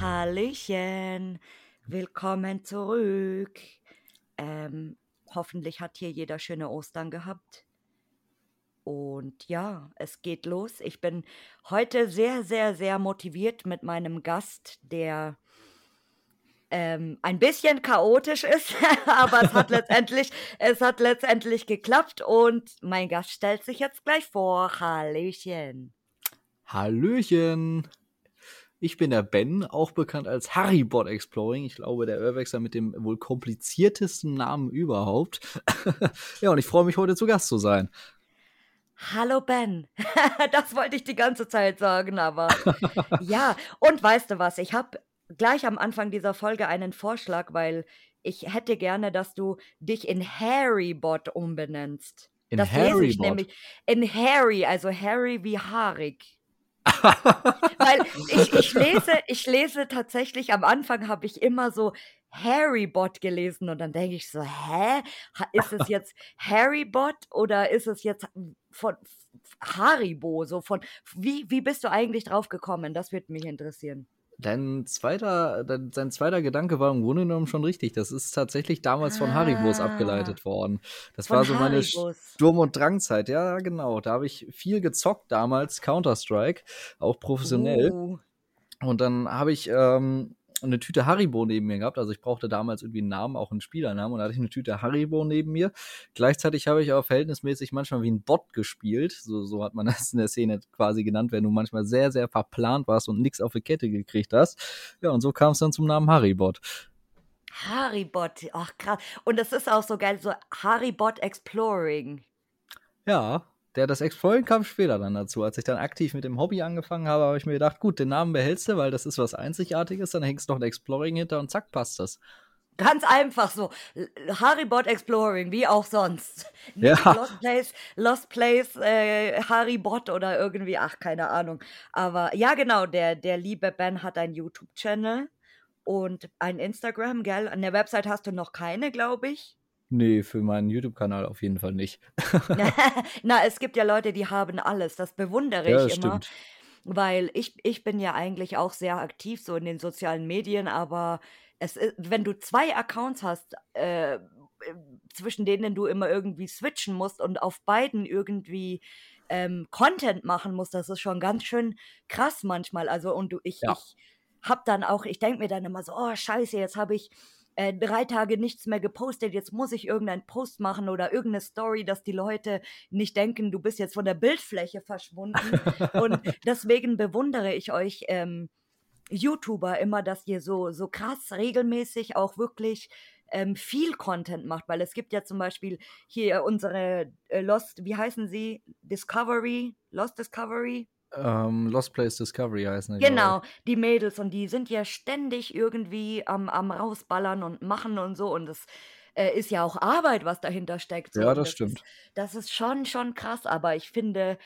Hallöchen, willkommen zurück. Ähm, hoffentlich hat hier jeder schöne Ostern gehabt. Und ja, es geht los. Ich bin heute sehr, sehr, sehr motiviert mit meinem Gast, der ähm, ein bisschen chaotisch ist, aber es hat letztendlich, es hat letztendlich geklappt und mein Gast stellt sich jetzt gleich vor. Hallöchen. Hallöchen. Ich bin der Ben, auch bekannt als Harrybot Exploring. Ich glaube, der Urwechsler mit dem wohl kompliziertesten Namen überhaupt. ja, und ich freue mich, heute zu Gast zu sein. Hallo Ben, das wollte ich die ganze Zeit sagen, aber ja, und weißt du was, ich habe gleich am Anfang dieser Folge einen Vorschlag, weil ich hätte gerne, dass du dich in Harrybot umbenennst. In das lese ich nämlich in Harry, also Harry wie haarig. Weil ich, ich lese, ich lese tatsächlich, am Anfang habe ich immer so Harrybot gelesen und dann denke ich so, hä? Ist es jetzt Harrybot oder ist es jetzt von Haribo? So von wie, wie bist du eigentlich drauf gekommen? Das würde mich interessieren. Dein zweiter, dein, sein zweiter Gedanke war im Grunde genommen schon richtig. Das ist tatsächlich damals von Haribos Ah. abgeleitet worden. Das war so meine Haribos. Sturm- und Drangzeit. Ja, genau. Da habe ich viel gezockt damals, Counter-Strike, auch professionell. Uh, Und dann habe ich ähm, eine Tüte Haribo neben mir gehabt. Also ich brauchte damals irgendwie einen Namen, auch einen Spielernamen. Und da hatte ich eine Tüte Haribo neben mir. Gleichzeitig habe ich auch verhältnismäßig manchmal wie ein Bot gespielt. So, so hat man das in der Szene quasi genannt, wenn du manchmal sehr, sehr verplant warst und nichts auf die Kette gekriegt hast. Ja, und so kam es dann zum Namen Haribot. Haribot, ach krass. Und das ist auch so geil, so Haribot Exploring. Ja, der das Exploring kam später dann dazu. Als ich dann aktiv mit dem Hobby angefangen habe, habe ich mir gedacht, gut, den Namen behältst du, weil das ist was Einzigartiges. Dann hängst noch ein Exploring hinter und zack, passt das. Ganz einfach so. Haribot Exploring, wie auch sonst. Ja. Lost Place, Lost Place, äh, Haribot oder irgendwie, ach, keine Ahnung. Aber ja, genau, der, der liebe Ben hat einen YouTube-Channel und ein Instagram, gell? An der Website hast du noch keine, glaube ich. Nee, für meinen YouTube-Kanal auf jeden Fall nicht. Na, es gibt ja Leute, die haben alles. Das bewundere Ja, ich das immer. stimmt. Weil ich, ich bin ja eigentlich auch sehr aktiv so in den sozialen Medien, aber es ist, wenn du zwei Accounts hast, äh, äh, zwischen denen du immer irgendwie switchen musst und auf beiden irgendwie ähm, Content machen musst, das ist schon ganz schön krass manchmal. Also und du, ich, Ja. ich hab dann auch, ich denke mir dann immer so, oh scheiße, jetzt habe ich äh, drei Tage nichts mehr gepostet, jetzt muss ich irgendeinen Post machen oder irgendeine Story, dass die Leute nicht denken, du bist jetzt von der Bildfläche verschwunden. Und deswegen bewundere ich euch ähm, YouTuber immer, dass ihr so, so krass regelmäßig auch wirklich ähm, viel Content macht, weil es gibt ja zum Beispiel hier unsere äh, Lost, wie heißen sie? Discovery, Lost Discovery? Ähm, Lost Place Discovery heißen die. Genau, die Mädels und die sind ja ständig irgendwie am, am rausballern und machen und so und das äh, ist ja auch Arbeit, was dahinter steckt. So. Ja, das ist, stimmt. das ist schon, schon krass, aber ich finde,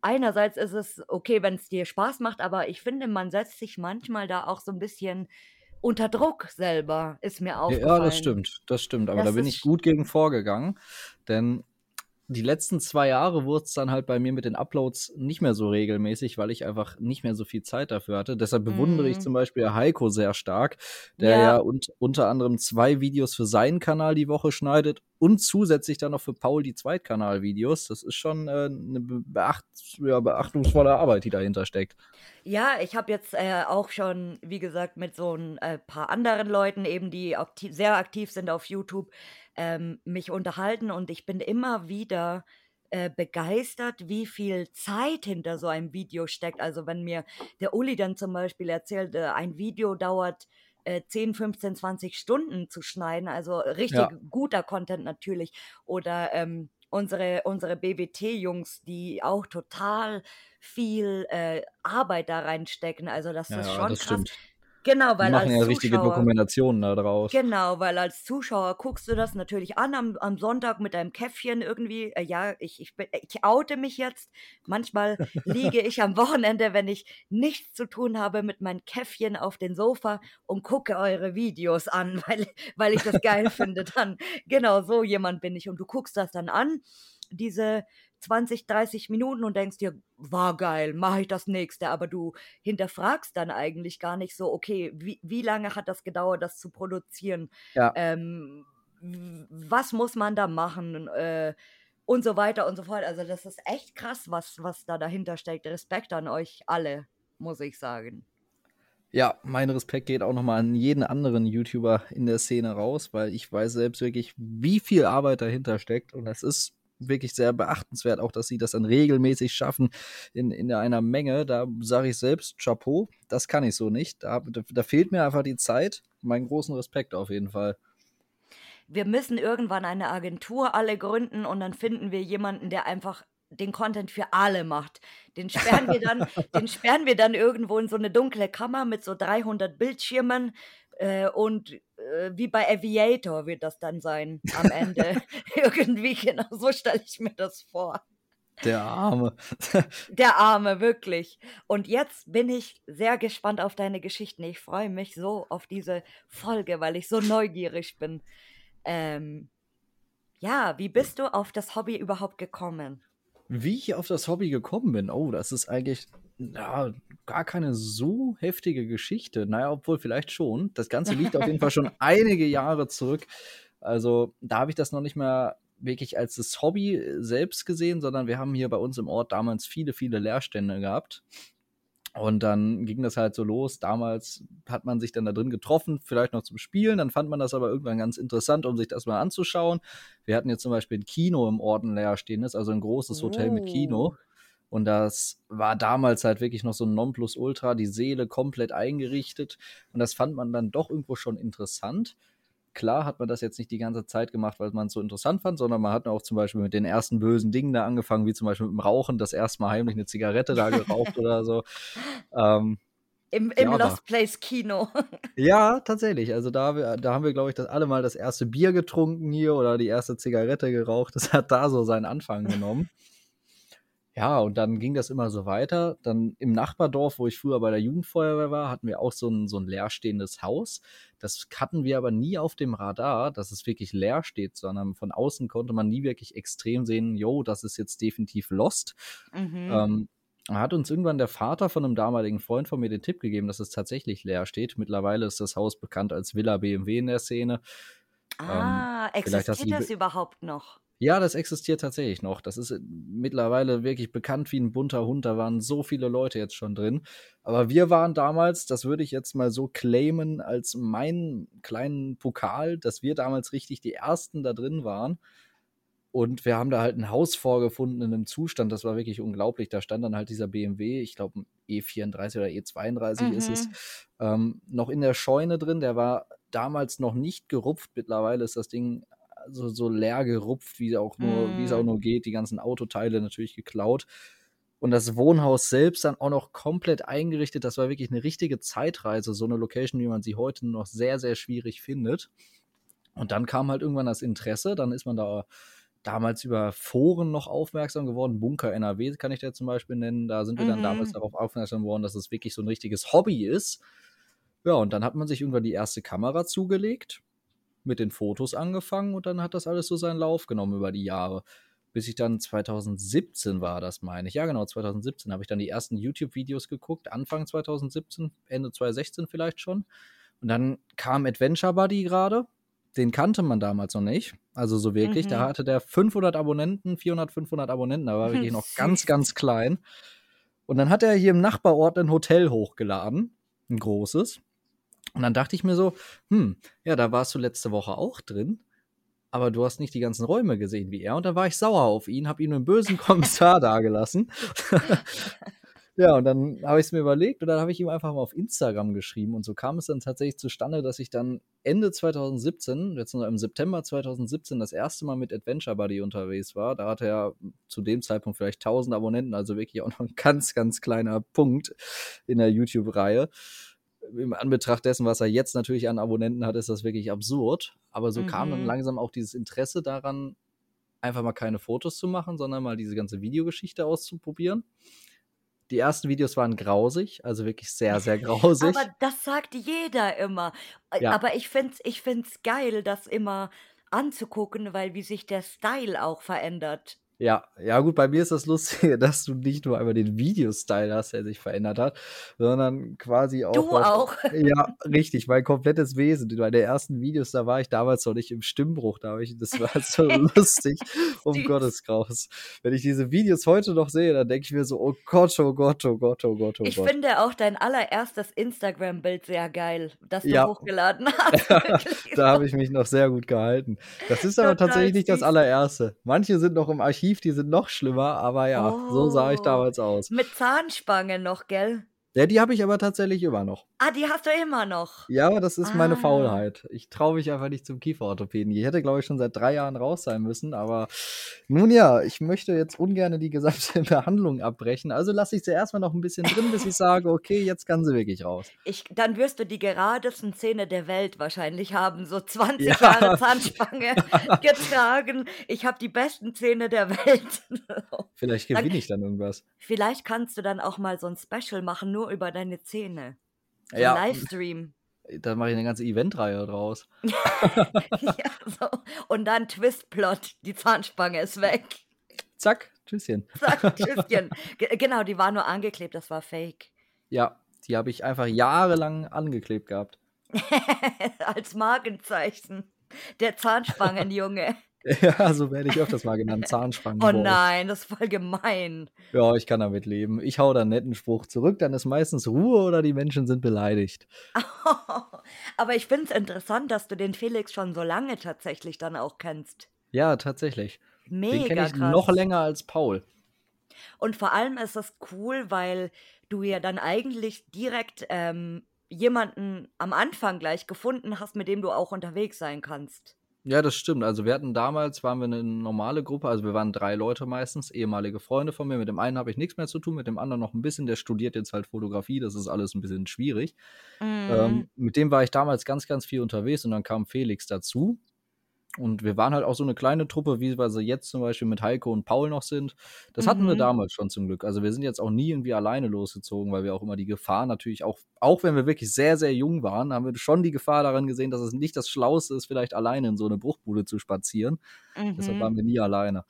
einerseits ist es okay, wenn es dir Spaß macht, aber ich finde, man setzt sich manchmal da auch so ein bisschen unter Druck selber, ist mir aufgefallen. Ja, das stimmt. Das stimmt. Aber Das da bin ist ich gut gegen vorgegangen. Denn die letzten zwei Jahre wurde es dann halt bei mir mit den Uploads nicht mehr so regelmäßig, weil ich einfach nicht mehr so viel Zeit dafür hatte. Deshalb bewundere ich Mhm. zum Beispiel Heiko sehr stark, der Ja. ja, un unter anderem zwei Videos für seinen Kanal die Woche schneidet und zusätzlich dann noch für Paul die Zweitkanal-Videos. Das ist schon äh, eine beacht ja, beachtungsvolle Arbeit, die dahinter steckt. Ja, ich habe jetzt äh, auch schon, wie gesagt, mit so ein äh, paar anderen Leuten eben, die aktiv, sehr aktiv sind auf YouTube, ähm, mich unterhalten und ich bin immer wieder äh, begeistert, wie viel Zeit hinter so einem Video steckt. Also wenn mir der Uli dann zum Beispiel erzählt, äh, ein Video dauert äh, 10, 15, 20 Stunden zu schneiden, also richtig Ja. guter Content natürlich. Oder ähm, unsere, unsere BWT-Jungs, die auch total viel äh, Arbeit da reinstecken. Also das Ja, ist schon das krass. stimmt. Genau, weil Die machen als ja richtige Zuschauer Dokumentationen da draus. Genau, weil als Zuschauer guckst du das natürlich an am, am Sonntag mit deinem Käffchen irgendwie. Äh, ja, ich, ich, bin, ich oute mich jetzt. Manchmal liege ich am Wochenende, wenn ich nichts zu tun habe, mit meinem Käffchen auf dem Sofa und gucke eure Videos an, weil, weil ich das geil finde. Dann genau so jemand bin ich. Und du guckst das dann an, diese 20, 30 Minuten und denkst dir, war geil, mache ich das nächste. Aber du hinterfragst dann eigentlich gar nicht so, okay, wie, wie lange hat das gedauert, das zu produzieren? Ja. Ähm, was muss man da machen? Äh, und so weiter und so fort. Also das ist echt krass, was, was da dahinter steckt. Respekt an euch alle, muss ich sagen. Ja, mein Respekt geht auch nochmal an jeden anderen YouTuber in der Szene raus, weil ich weiß selbst wirklich, wie viel Arbeit dahinter steckt. Und es ist wirklich sehr beachtenswert, auch dass sie das dann regelmäßig schaffen in, in einer Menge. Da sage ich selbst Chapeau, das kann ich so nicht. Da, da, da fehlt mir einfach die Zeit. Meinen großen Respekt auf jeden Fall. wir müssen irgendwann eine Agentur alle gründen und dann finden wir jemanden, der einfach den Content für alle macht. Den sperren wir dann, den sperren wir dann irgendwo in so eine dunkle Kammer mit so 300 Bildschirmen äh, und wie bei Aviator wird das dann sein am Ende. Irgendwie genau so stelle ich mir das vor. Der Arme. Der Arme, wirklich. Und jetzt bin ich sehr gespannt auf deine Geschichten. Ich freue mich so auf diese Folge, weil ich so neugierig bin. Ähm, ja, wie bist du auf das Hobby überhaupt gekommen? Wie ich auf das Hobby gekommen bin, oh, das ist eigentlich ja, gar keine so heftige Geschichte. Naja, obwohl vielleicht schon. Das Ganze liegt auf jeden Fall schon einige Jahre zurück. Also da habe ich das noch nicht mehr wirklich als das Hobby selbst gesehen, sondern wir haben hier bei uns im Ort damals viele, viele Leerstände gehabt. Und dann ging das halt so los. Damals hat man sich dann da drin getroffen, vielleicht noch zum Spielen. Dann fand man das aber irgendwann ganz interessant, um sich das mal anzuschauen. Wir hatten jetzt zum Beispiel ein Kino im Ort ein leerstehendes, also ein großes Hotel mit Kino. Und das war damals halt wirklich noch so ein Nonplusultra, die Seele komplett eingerichtet. Und das fand man dann doch irgendwo schon interessant. Klar hat man das jetzt nicht die ganze Zeit gemacht, weil man es so interessant fand, sondern man hat auch zum Beispiel mit den ersten bösen Dingen da angefangen, wie zum Beispiel mit dem Rauchen, das erste Mal heimlich eine Zigarette da geraucht oder so. Ähm, Im, im Ja, Lost Place Kino. ja, tatsächlich. Also da, da haben wir, glaube ich, das alle mal das erste Bier getrunken hier oder die erste Zigarette geraucht. Das hat da so seinen Anfang genommen. Ja, und dann ging das immer so weiter. Dann im Nachbardorf, wo ich früher bei der Jugendfeuerwehr war, hatten wir auch so ein, so ein leerstehendes Haus. Das hatten wir aber nie auf dem Radar, dass es wirklich leer steht, sondern von außen konnte man nie wirklich extrem sehen, yo, das ist jetzt definitiv lost. Mhm. Ähm, da hat uns irgendwann der Vater von einem damaligen Freund von mir den Tipp gegeben, dass es tatsächlich leer steht. Mittlerweile ist das Haus bekannt als Villa BMW in der Szene. ah, ähm, hast du existiert das Be- überhaupt noch? Ja, das existiert tatsächlich noch. Das ist äh, mittlerweile wirklich bekannt wie ein bunter Hund. Da waren so viele Leute jetzt schon drin. Aber wir waren damals, das würde ich jetzt mal so claimen, als meinen kleinen Pokal, dass wir damals richtig die Ersten da drin waren. Und wir haben da halt ein Haus vorgefunden in einem Zustand, das war wirklich unglaublich. Da stand dann halt dieser BMW, ich glaube ein E34 oder E32 ist es, Mhm. ähm, noch in der Scheune drin. Der war damals noch nicht gerupft. Mittlerweile ist das Ding so, so leer gerupft, wie, auch nur, wie es auch Mm. nur geht. Die ganzen Autoteile natürlich geklaut. Und das Wohnhaus selbst dann auch noch komplett eingerichtet. Das war wirklich eine richtige Zeitreise. So eine Location, wie man sie heute noch sehr, sehr schwierig findet. Und dann kam halt irgendwann das Interesse. Dann ist man da damals über Foren noch aufmerksam geworden. Bunker NRW kann ich da zum Beispiel nennen. Da sind wir dann Mhm. damals darauf aufmerksam geworden, dass es wirklich so ein richtiges Hobby ist. Ja, und dann hat man sich irgendwann die erste Kamera zugelegt, mit den Fotos angefangen und dann hat das alles so seinen Lauf genommen über die Jahre. Bis ich dann 2017 war, das meine ich. Ja, genau, 2017 habe ich dann die ersten YouTube-Videos geguckt, Anfang 2017, Ende 2016 vielleicht schon. Und dann kam Adventure Buddy gerade. Den kannte man damals noch nicht. Also so wirklich. Da Mhm. hatte der 500 Abonnenten, 400, 500 Abonnenten. Da war wirklich noch ganz, ganz klein. Und dann hat er hier im Nachbarort ein Hotel hochgeladen. Ein großes. Und dann dachte ich mir so, hm, ja, da warst du letzte Woche auch drin, aber du hast nicht die ganzen Räume gesehen wie er. Und da war ich sauer auf ihn, habe ihm einen bösen Kommentar dagelassen. ja, und dann habe ich es mir überlegt und dann habe ich ihm einfach mal auf Instagram geschrieben. Und so kam es dann tatsächlich zustande, dass ich dann Ende 2017, jetzt noch im September 2017, das erste Mal mit Adventure Buddy unterwegs war. Da hatte er zu dem Zeitpunkt vielleicht 1000 Abonnenten, also wirklich auch noch ein ganz, ganz kleiner Punkt in der YouTube-Reihe im Anbetracht dessen, was er jetzt natürlich an Abonnenten hat, ist das wirklich absurd. Aber so kam dann Mhm. langsam auch dieses Interesse daran, einfach mal keine Fotos zu machen, sondern mal diese ganze Videogeschichte auszuprobieren. Die ersten Videos waren grausig, also wirklich sehr, sehr grausig. Aber das sagt jeder immer. Äh, Ja. Aber ich finde es ich find's geil, das immer anzugucken, weil wie sich der Style auch verändert. Ja, ja gut, bei mir ist das Lustige, dass du nicht nur einmal den Videostyle hast, der sich verändert hat, sondern quasi auch Du was auch. ja, richtig, mein komplettes Wesen. Bei den ersten Videos, da war ich damals noch nicht im Stimmbruch, da habe ich das war so lustig, um. Gottes Graus. Wenn ich diese Videos heute noch sehe, dann denke ich mir so: „Oh Gott, oh Gott, oh Gott, oh Gott, oh Ich Gott.“ finde auch dein allererstes Instagram-Bild sehr geil, das du Ja. hochgeladen hast. Da habe ich mich noch sehr gut gehalten. Das ist aber Total tatsächlich nicht das allererste. Manche sind noch im Archiv, die sind noch schlimmer, aber ja, so sah ich Oh, damals aus. mit Zahnspange noch, gell? Ja, die habe ich aber tatsächlich immer noch. Ah, die hast du immer noch. Ja, aber das ist meine Ah. Faulheit. Ich traue mich einfach nicht zum Kieferorthopäden. Ich hätte, glaube ich, schon seit 3 Jahren raus sein müssen, aber nun ja, ich möchte jetzt ungerne die gesamte Behandlung abbrechen. Also lasse ich sie erst mal noch 'n bisschen drin, bis ich sage: „Okay, jetzt kann sie wirklich raus.“ Ich dann wirst du die geradesten Zähne der Welt wahrscheinlich haben, so 20 Ja. Jahre Zahnspange getragen. Ich habe die besten Zähne der Welt. Vielleicht gewinne ich dann irgendwas. vielleicht kannst du dann auch mal so 'n Special machen, nur über deine Zähne. Ja. Livestream. Da mache ich 'ne ganze Eventreihe draus. Ja, so. Und dann Twistplot, die Zahnspange ist weg. Zack, tschüsschen. Zack, tschüsschen. Ge genau, die war nur angeklebt, das war fake. Ja, die habe ich einfach jahrelang angeklebt gehabt. Als Markenzeichen. Der Zahnspangenjunge. Ja, so werde ich öfters mal genannt, Oh Zahnspangenboy. nein, das ist voll gemein. Ja, ich kann damit leben. Ich haue da 'n netten Spruch zurück, dann ist meistens Ruhe oder die Menschen sind beleidigt. Aber ich finde es interessant, dass du den Felix schon so lange tatsächlich dann auch kennst. Ja, tatsächlich. Den kenne Mega ich noch krass. länger als Paul. Und vor allem ist das cool, weil du ja dann eigentlich direkt, ähm, jemanden am Anfang gleich gefunden hast, mit dem du auch unterwegs sein kannst. Ja, das stimmt. Also, wir hatten damals waren wir 'ne normale Gruppe, also, wir waren 3 Leute meistens, ehemalige Freunde von mir. Mit dem einen habe ich nix mehr zu tun, mit dem anderen noch 'n bisschen. Der studiert jetzt halt Fotografie, das ist alles 'n bisschen schwierig. Mhm. Ähm, mit dem war ich damals ganz, ganz viel unterwegs und dann kam Felix dazu. Und wir waren halt auch so 'ne kleine Truppe, wie wir sie jetzt zum Beispiel mit Heiko und Paul noch sind. Das hatten wir Mhm. damals schon zum Glück. Also, wir sind jetzt auch nie irgendwie alleine losgezogen, weil wir auch immer die Gefahr natürlich auch auch wenn wir wirklich sehr, sehr jung waren, haben wir schon die Gefahr darin gesehen, dass es nicht das Schlauste ist, vielleicht alleine in so 'ne Bruchbude zu spazieren. Deshalb Mhm. waren wir nie alleine.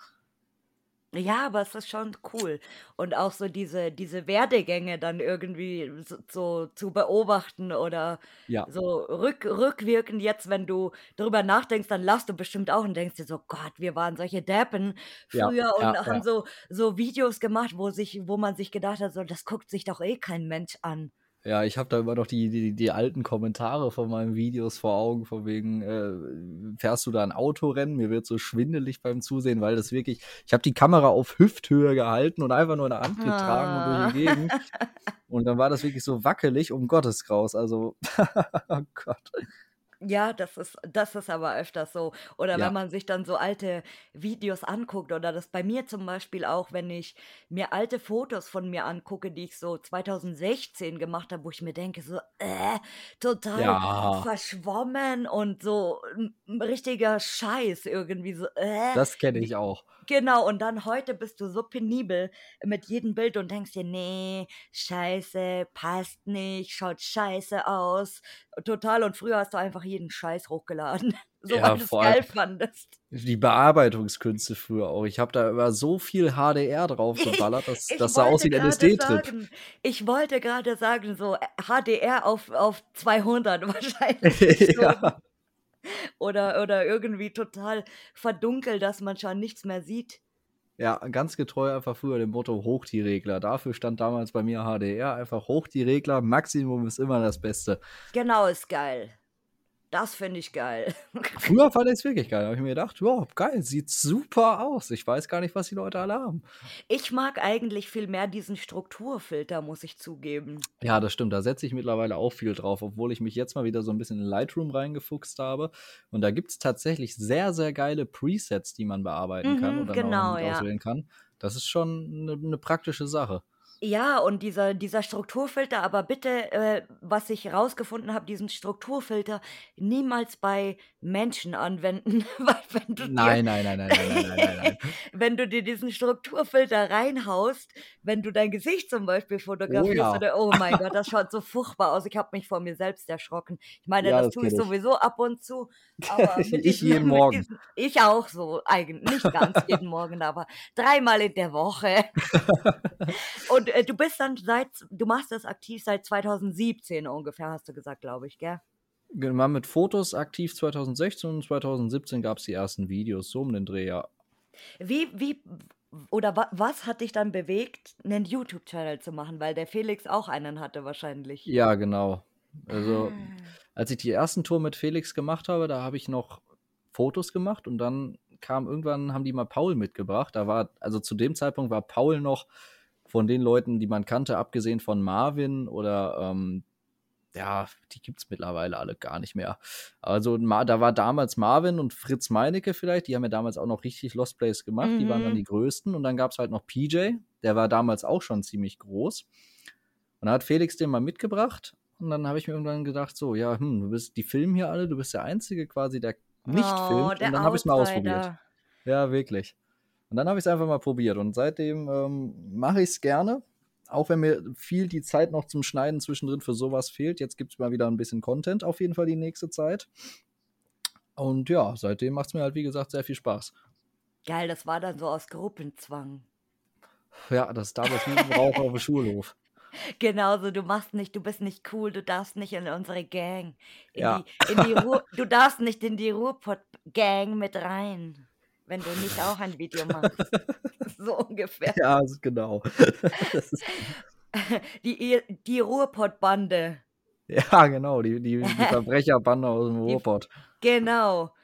Ja, aber es ist schon cool. Und auch so diese diese Werdegänge dann irgendwie s so zu beobachten oder Ja. so rück rückwirkend jetzt, wenn du drüber nachdenkst, dann lachst du bestimmt auch und denkst dir so: „Gott, wir waren solche Deppen Ja, früher und ja, haben ja. so so Videos gemacht, wo sich wo man sich gedacht hat, so, das guckt sich doch eh kein Mensch an.“ Ja, ich habe da immer noch die die die alten Kommentare von meinen Videos vor Augen, von wegen, äh: „Fährst du da 'n Autorennen? Mir wird so schwindelig beim Zusehen“, weil das wirklich ich habe die Kamera auf Hüfthöhe gehalten und einfach nur in der Hand getragen und Ah. durch die Gegend. Und dann war das wirklich so wackelig, um Gottes Graus. Also, oh Gott. Ja, das ist das ist aber öfters so. Oder Ja. wenn man sich dann so alte Videos anguckt oder das bei mir zum Beispiel auch, wenn ich mir alte Fotos von mir angucke, die ich so 2016 gemacht habe, wo ich mir denke so: „Äh, total Ja. verschwommen und so 'n 'n richtiger Scheiß irgendwie so, äh.“ Das kenne Wie ich auch. genau, und dann heute bist du so penibel mit jedem Bild und denkst dir: „Ne, scheiße, passt nicht, schaut scheiße aus.“ Total und früher hast du einfach jeden Scheiß hochgeladen, so Ja, weil vor allem geil fandest. die Bearbeitungskünste früher auch. Ich habe da immer so viel HDR draufgeballert, dass Ich das sah aus wie 'n grade LSD-Trip. sagen ich wollte grade sagen, so, äh, HDR auf auf 200 wahrscheinlich so. Ja. Oder oder irgendwie total verdunkelt, dass man schon nichts mehr sieht. Ja, ganz getreu einfach früher dem Motto: „Hoch die Regler.“ Dafür stand damals bei mir HDR, einfach hoch die Regler, Maximum ist immer das Beste. Genau, ist geil. Das finde ich geil. Früher fand ich's wirklich geil. Da habe ich mir gedacht: „Ja, geil, sieht super aus.“ Ich weiß gar nicht, was die Leute alle haben. Ich mag eigentlich viel mehr diesen Strukturfilter, muss ich zugeben. Ja, das stimmt. Da setze ich mittlerweile auch viel drauf, obwohl ich mich jetzt mal wieder so 'n bisschen in Lightroom reingefuchst habe. Und da gibt's tatsächlich sehr, sehr geile Presets, die man bearbeiten kann Mhm, auch noch genau, ja. auswählen kann. Das ist schon 'ne 'ne praktische Sache. Ja, und dieser, dieser Strukturfilter, aber bitte, äh, was ich herausgefunden habe, diesen Strukturfilter niemals bei Menschen anwenden, weil wenn du dir, Nein, nein, nein, nein, nein, nein, nein, nein, nein. wenn du dir diesen Strukturfilter reinhaust, wenn du dein Gesicht zum Beispiel Oh fotografierst ja. oder, oh mein Gott, das schaut so furchtbar aus. Ich habe mich vor mir selbst erschrocken. Ich meine, Ja, das das tue ich sowieso ab und zu, aber Ich diesen, jeden Morgen. diesen, ich auch so, eigentlich, nicht ganz jeden Morgen, aber dreimal in der Woche. Und du bist dann seit, du machst das aktiv seit 2017 ungefähr, hast du gesagt, glaube ich, gell? War mit Fotos aktiv 2016 und 2017 gab es die ersten Videos, so um den Dreh, ja. Wie, wie, oder wa, was hat dich dann bewegt, einen YouTube-Channel zu machen? Weil der Felix auch einen hatte wahrscheinlich. Ja, genau. Also, Ah. als ich die ersten Tour mit Felix gemacht habe, da habe ich noch Fotos gemacht und dann kam irgendwann, haben die mal Paul mitgebracht. Da war, also zu dem Zeitpunkt war Paul noch von den Leuten, die man kannte, abgesehen von Marvin oder ähm, ja, die gibt es mittlerweile alle gar nicht mehr. Also da war damals Marvin und Fritz Meinecke vielleicht, die haben ja damals auch noch richtig Lost Plays gemacht, die waren dann Mhm. die größten. Und dann gab es halt noch PJ, der war damals auch schon ziemlich groß. Und da hat Felix den mal mitgebracht. Und dann habe ich mir irgendwann gedacht, so, ja, hm, du bist, die filmen hier alle, du bist der Einzige quasi, der nicht Oh, filmt. Und dann habe ich es mal ausprobiert. Ja, wirklich. Und dann habe ich es einfach mal probiert. Und seitdem ähm, mache ich es gerne. Auch wenn mir viel die Zeit noch zum Schneiden zwischendrin für sowas fehlt. Jetzt gibt es mal wieder ein bisschen Content auf jeden Fall die nächste Zeit. Und ja, seitdem macht es mir halt, wie gesagt, sehr viel Spaß. Geil, das war dann so aus Gruppenzwang. Ja, das wie ein Rauch auf dem Schulhof. Genauso, du machst nicht, du bist nicht cool, du darfst nicht in unsere Gang. In Ja. die, in die Ruhr, du darfst nicht in die Ruhrpott-Gang mit rein, wenn du nicht auch ein Video machst. So ungefähr. Ja, genau. Die, die Ruhrpott-Bande. ja, genau. Die, die, die Verbrecherbande aus dem Ruhrpott. Genau.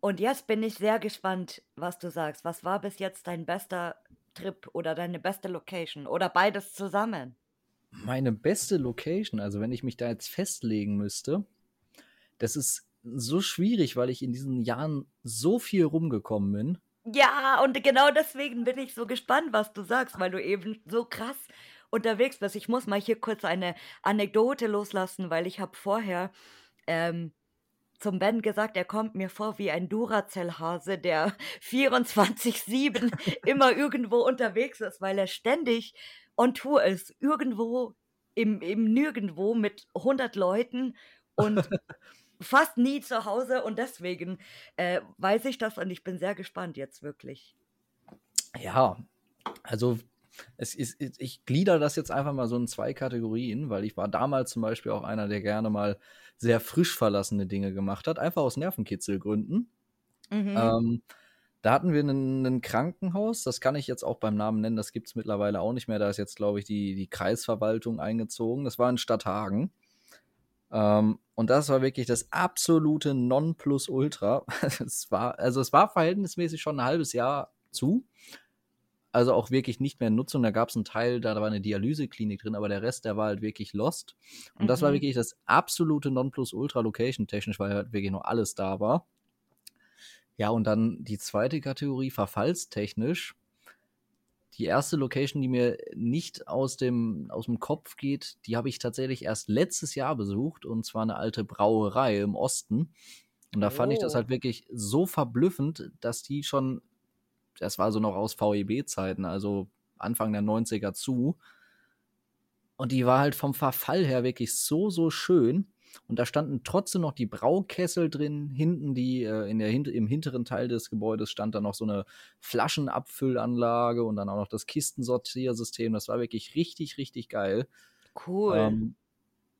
Und jetzt bin ich sehr gespannt, was du sagst. Was war bis jetzt dein bester Trip oder deine beste Location oder beides zusammen? Meine beste Location, also wenn ich mich da jetzt festlegen müsste, das ist so schwierig, weil ich in diesen Jahren so viel rumgekommen bin. Ja, und genau deswegen bin ich so gespannt, was du sagst, weil du eben so krass unterwegs bist. Ich muss mal hier kurz eine Anekdote loslassen, weil ich habe vorher ähm, zum Ben gesagt, er kommt mir vor wie ein Duracell-Hase, der 24-7 immer irgendwo unterwegs ist, weil er ständig on Tour ist. Irgendwo im, im Nirgendwo mit 100 Leuten und fast nie zu Hause. Und deswegen äh, weiß ich das und ich bin sehr gespannt jetzt wirklich. Ja, also es ist, ich glieder das jetzt einfach mal so in zwei Kategorien, weil ich war damals zum Beispiel auch einer, der gerne mal sehr frisch verlassene Dinge gemacht hat, einfach aus Nervenkitzelgründen. Mhm. Ähm, da hatten wir ein Krankenhaus, das kann ich jetzt auch beim Namen nennen, das gibt es mittlerweile auch nicht mehr. Da ist jetzt, glaube ich, die, die Kreisverwaltung eingezogen. Das war in Stadthagen. Ähm, und das war wirklich das absolute Nonplusultra. es war, also es war verhältnismäßig schon ein halbes Jahr zu. Also auch wirklich nicht mehr in Nutzung. Da gab es einen Teil, da war eine Dialyseklinik drin, aber der Rest, der war halt wirklich lost. Und das war Mhm. wirklich das absolute Nonplusultra location-technisch, weil halt wirklich noch alles da war. Ja, und dann die zweite Kategorie, verfallstechnisch. Die erste Location, die mir nicht aus dem, aus dem Kopf geht, die habe ich tatsächlich erst letztes Jahr besucht, und zwar eine alte Brauerei im Osten. Und da fand ich das Oh. halt wirklich so verblüffend, dass die schon, das war so noch aus VEB-Zeiten, also Anfang der 90er zu. Und die war halt vom Verfall her wirklich so, so schön. Und da standen trotzdem noch die Braukessel drin. Hinten die, äh, in der, im hinteren Teil des Gebäudes stand dann noch so eine Flaschenabfüllanlage und dann auch noch das Kistensortiersystem. Das war wirklich richtig, richtig geil. Cool. Ähm,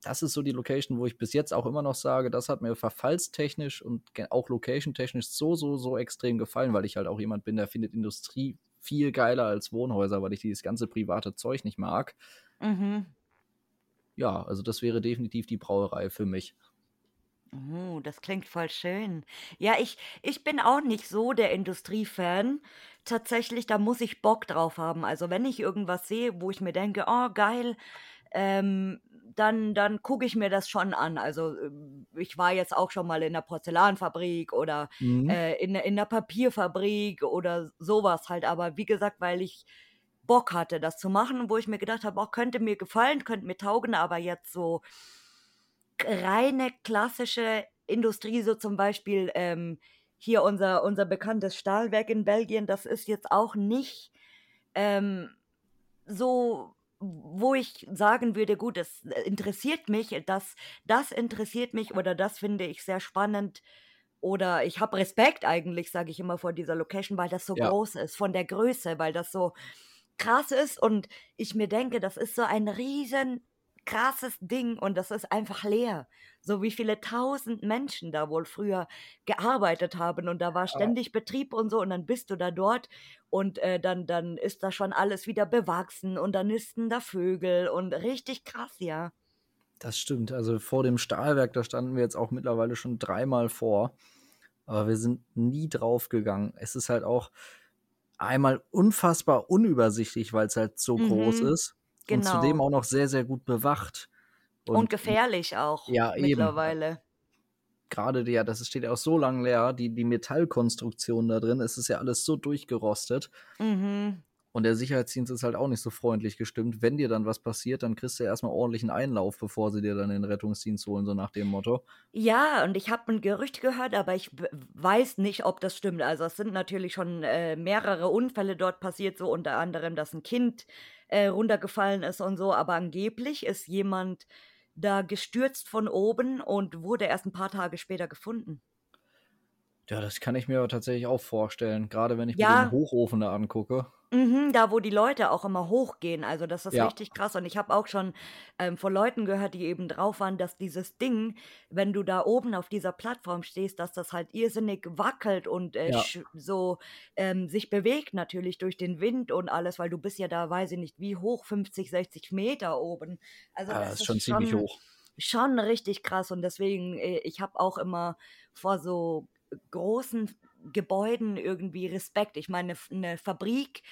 das ist so die Location, wo ich bis jetzt auch immer noch sage, das hat mir verfallstechnisch und auch location-technisch so, so, so extrem gefallen, weil ich halt auch jemand bin, der findet Industrie viel geiler als Wohnhäuser, weil ich dieses ganze private Zeug nicht mag. mhm. Ja, also das wäre definitiv die Brauerei für mich. Oh, das klingt voll schön. Ja, ich, ich bin auch nicht so der Industriefan. Tatsächlich, da muss ich Bock drauf haben. Also wenn ich irgendwas sehe, wo ich mir denke, oh geil, ähm, dann, dann gucke ich mir das schon an. Also ähm, ich war jetzt auch schon mal in der Porzellanfabrik oder Mhm. äh, in, in der Papierfabrik oder sowas halt. Aber wie gesagt, weil ich Bock hatte, das zu machen, wo ich mir gedacht habe, auch könnte mir gefallen, könnte mir taugen, aber jetzt so reine klassische Industrie, so zum Beispiel ähm, hier unser, unser bekanntes Stahlwerk in Belgien, das ist jetzt auch nicht ähm, so, wo ich sagen würde, gut, das interessiert mich, das, das interessiert mich oder das finde ich sehr spannend oder ich habe Respekt eigentlich, sage ich immer, vor dieser Location, weil das so Ja. groß ist, von der Größe, weil das so krass ist und ich mir denke, das ist so ein riesen krasses Ding und das ist einfach leer. So wie viele tausend Menschen da wohl früher gearbeitet haben und da war ständig Betrieb und so und dann bist du da dort und äh, dann, dann ist da schon alles wieder bewachsen und dann nisten da Vögel und richtig krass, ja. Das stimmt. Also vor dem Stahlwerk, da standen wir jetzt auch mittlerweile schon dreimal vor. Aber wir sind nie drauf gegangen. Es ist halt auch einmal unfassbar unübersichtlich, weil es halt so groß Mhm, ist. Und genau. zudem auch noch sehr, sehr gut bewacht. Und, gefährlich auch Ja, eben. mittlerweile. gerade der, das steht ja auch so lang leer, die, die Metallkonstruktion da drin, es ist ja alles so durchgerostet. Mhm. Und der Sicherheitsdienst ist halt auch nicht so freundlich gestimmt. Wenn dir dann was passiert, dann kriegst du ja erstmal ordentlichen Einlauf, bevor sie dir dann den Rettungsdienst holen, so nach dem Motto. Ja, und ich habe ein Gerücht gehört, aber ich weiß nicht, ob das stimmt. Also es sind natürlich schon äh, mehrere Unfälle dort passiert, so unter anderem, dass ein Kind äh, runtergefallen ist und so. Aber angeblich ist jemand da gestürzt von oben und wurde erst ein paar Tage später gefunden. Ja, das kann ich mir aber tatsächlich auch vorstellen. Gerade wenn ich mir Ja. den Hochofen da angucke. Mhm, da, wo die Leute auch immer hochgehen. Also das ist Ja. richtig krass. Und ich habe auch schon ähm, von Leuten gehört, die eben drauf waren, dass dieses Ding, wenn du da oben auf dieser Plattform stehst, dass das halt irrsinnig wackelt und äh, Ja. sch- so ähm, sich bewegt natürlich durch den Wind und alles, weil du bist ja da, weiß ich nicht, wie hoch, 50, 60 Meter oben. Also Ja, das Ah, das ist ist schon ziemlich schon, hoch. schon richtig krass. Und deswegen, äh, ich habe auch immer vor so großen Gebäuden irgendwie Respekt. Ich meine, eine Fabrik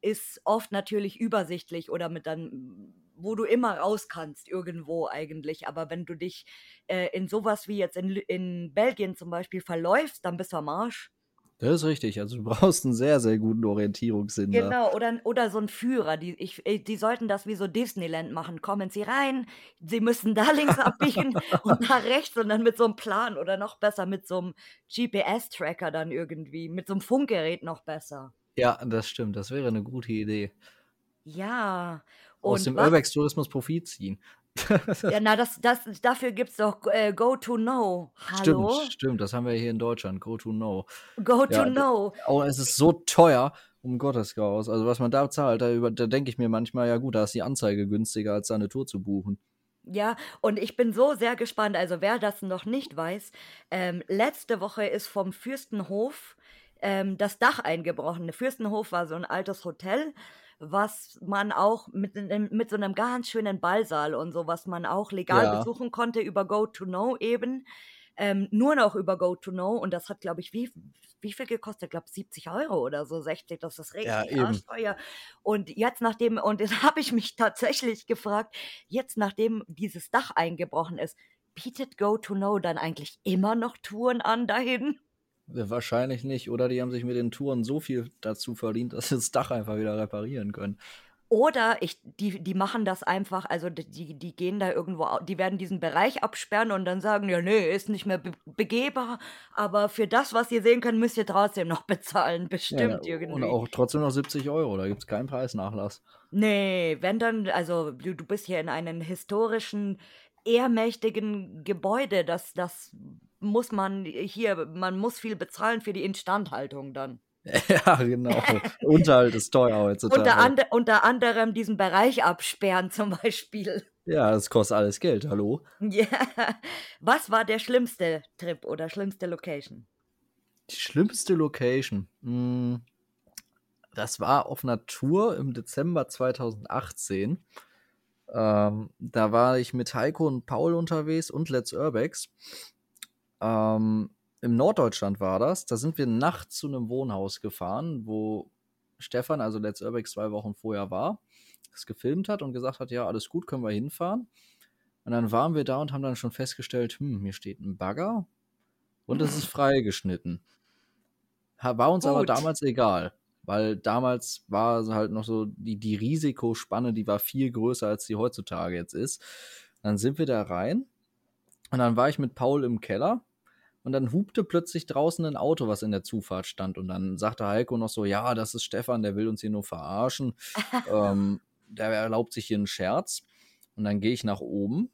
ist oft natürlich übersichtlich oder mit dann, wo du immer raus kannst, irgendwo eigentlich. Aber wenn du dich äh, in sowas wie jetzt in, in Belgien zum Beispiel verläufst, dann bist du am Arsch. Das ist richtig. Also du brauchst einen sehr, sehr guten Orientierungssinn da. Genau, oder, oder so ein Führer, die, ich, äh, die sollten das wie so Disneyland machen. Kommen Sie rein, Sie müssen da links abbiegen und da rechts und dann mit so einem Plan oder noch besser mit so einem GPS-Tracker dann irgendwie, mit so einem Funkgerät noch besser. Ja, das stimmt. Das wäre eine gute Idee. Ja, Aus und dem was? Urbex-Tourismus Profit ziehen. Ja, na, das, das, dafür gibt's doch äh, Go to Know. Hallo? Stimmt, stimmt. Das haben wir hier in Deutschland. Go to know. Go to Ja, d- Know. Oh, es ist so teuer, um Gottes Graus. Also was man da zahlt, da, über- da denke ich mir manchmal, ja gut, da ist die Anzeige günstiger, als da eine Tour zu buchen. Ja, und ich bin so sehr gespannt. Also wer das noch nicht weiß, ähm, letzte Woche ist vom Fürstenhof ähm, das Dach eingebrochen. Der Fürstenhof war so ein altes Hotel, was man auch mit, mit so einem ganz schönen Ballsaal und so, was man auch legal Ja. besuchen konnte über Go to Know eben. Ähm, nur noch über Go to Know und das hat, glaube ich, wie, wie viel gekostet? Ich glaube 70 Euro oder so, 60, das ist Ja, richtig eben. arschteuer. Und jetzt nachdem, und jetzt habe ich mich tatsächlich gefragt, jetzt nachdem dieses Dach eingebrochen ist, bietet Go to Know dann eigentlich immer noch Touren an dahin? Äh, Wahrscheinlich nicht. Oder die haben sich mit den Touren so viel dazu verdient, dass sie das Dach einfach wieder reparieren können. Oder ich, die, die machen das einfach, also die- die, gehen da irgendwo, die werden diesen Bereich absperren und dann sagen, ja, nee, ist nicht mehr be begehbar, aber für das, was ihr sehen könnt, müsst ihr trotzdem noch bezahlen, Ja, bestimmt und irgendwie. auch trotzdem noch 70 Euro. Da gibt es keinen Preisnachlass. Nee, wenn dann, also du, du bist hier in einem historischen, ehrmächtigen Gebäude, das, das muss man hier, man muss viel bezahlen für die Instandhaltung dann. ja, genau. Unterhalt ist teuer heutzutage. Unter, ande, unter anderem diesen Bereich absperren zum Beispiel. Ja, das kostet alles Geld. Hallo? Ja. Was war der schlimmste Trip oder schlimmste Location? Die schlimmste Location. Hm, das war auf einer Tour im Dezember 2018. Ähm, da war ich mit Heiko und Paul unterwegs und Let's Urbex. Ähm, Im Norddeutschland war das. Da sind wir nachts zu einem Wohnhaus gefahren, wo Stefan, also Let's Urbex, zwei Wochen vorher war, das gefilmt hat und gesagt hat, ja, alles gut, können wir hinfahren. Und dann waren wir da und haben dann schon festgestellt, hm, hier steht ein Bagger und es ist freigeschnitten. War uns aber Gut. damals egal. weil damals war halt noch so, die, die Risikospanne, die war viel größer, als die heutzutage jetzt ist. Dann sind wir da rein und dann war ich mit Paul im Keller und dann hupte plötzlich draußen ein Auto, was in der Zufahrt stand. Und dann sagte Heiko noch so: Ja, das ist Stefan, der will uns hier nur verarschen. ähm, der erlaubt sich hier einen Scherz. Und dann gehe ich nach oben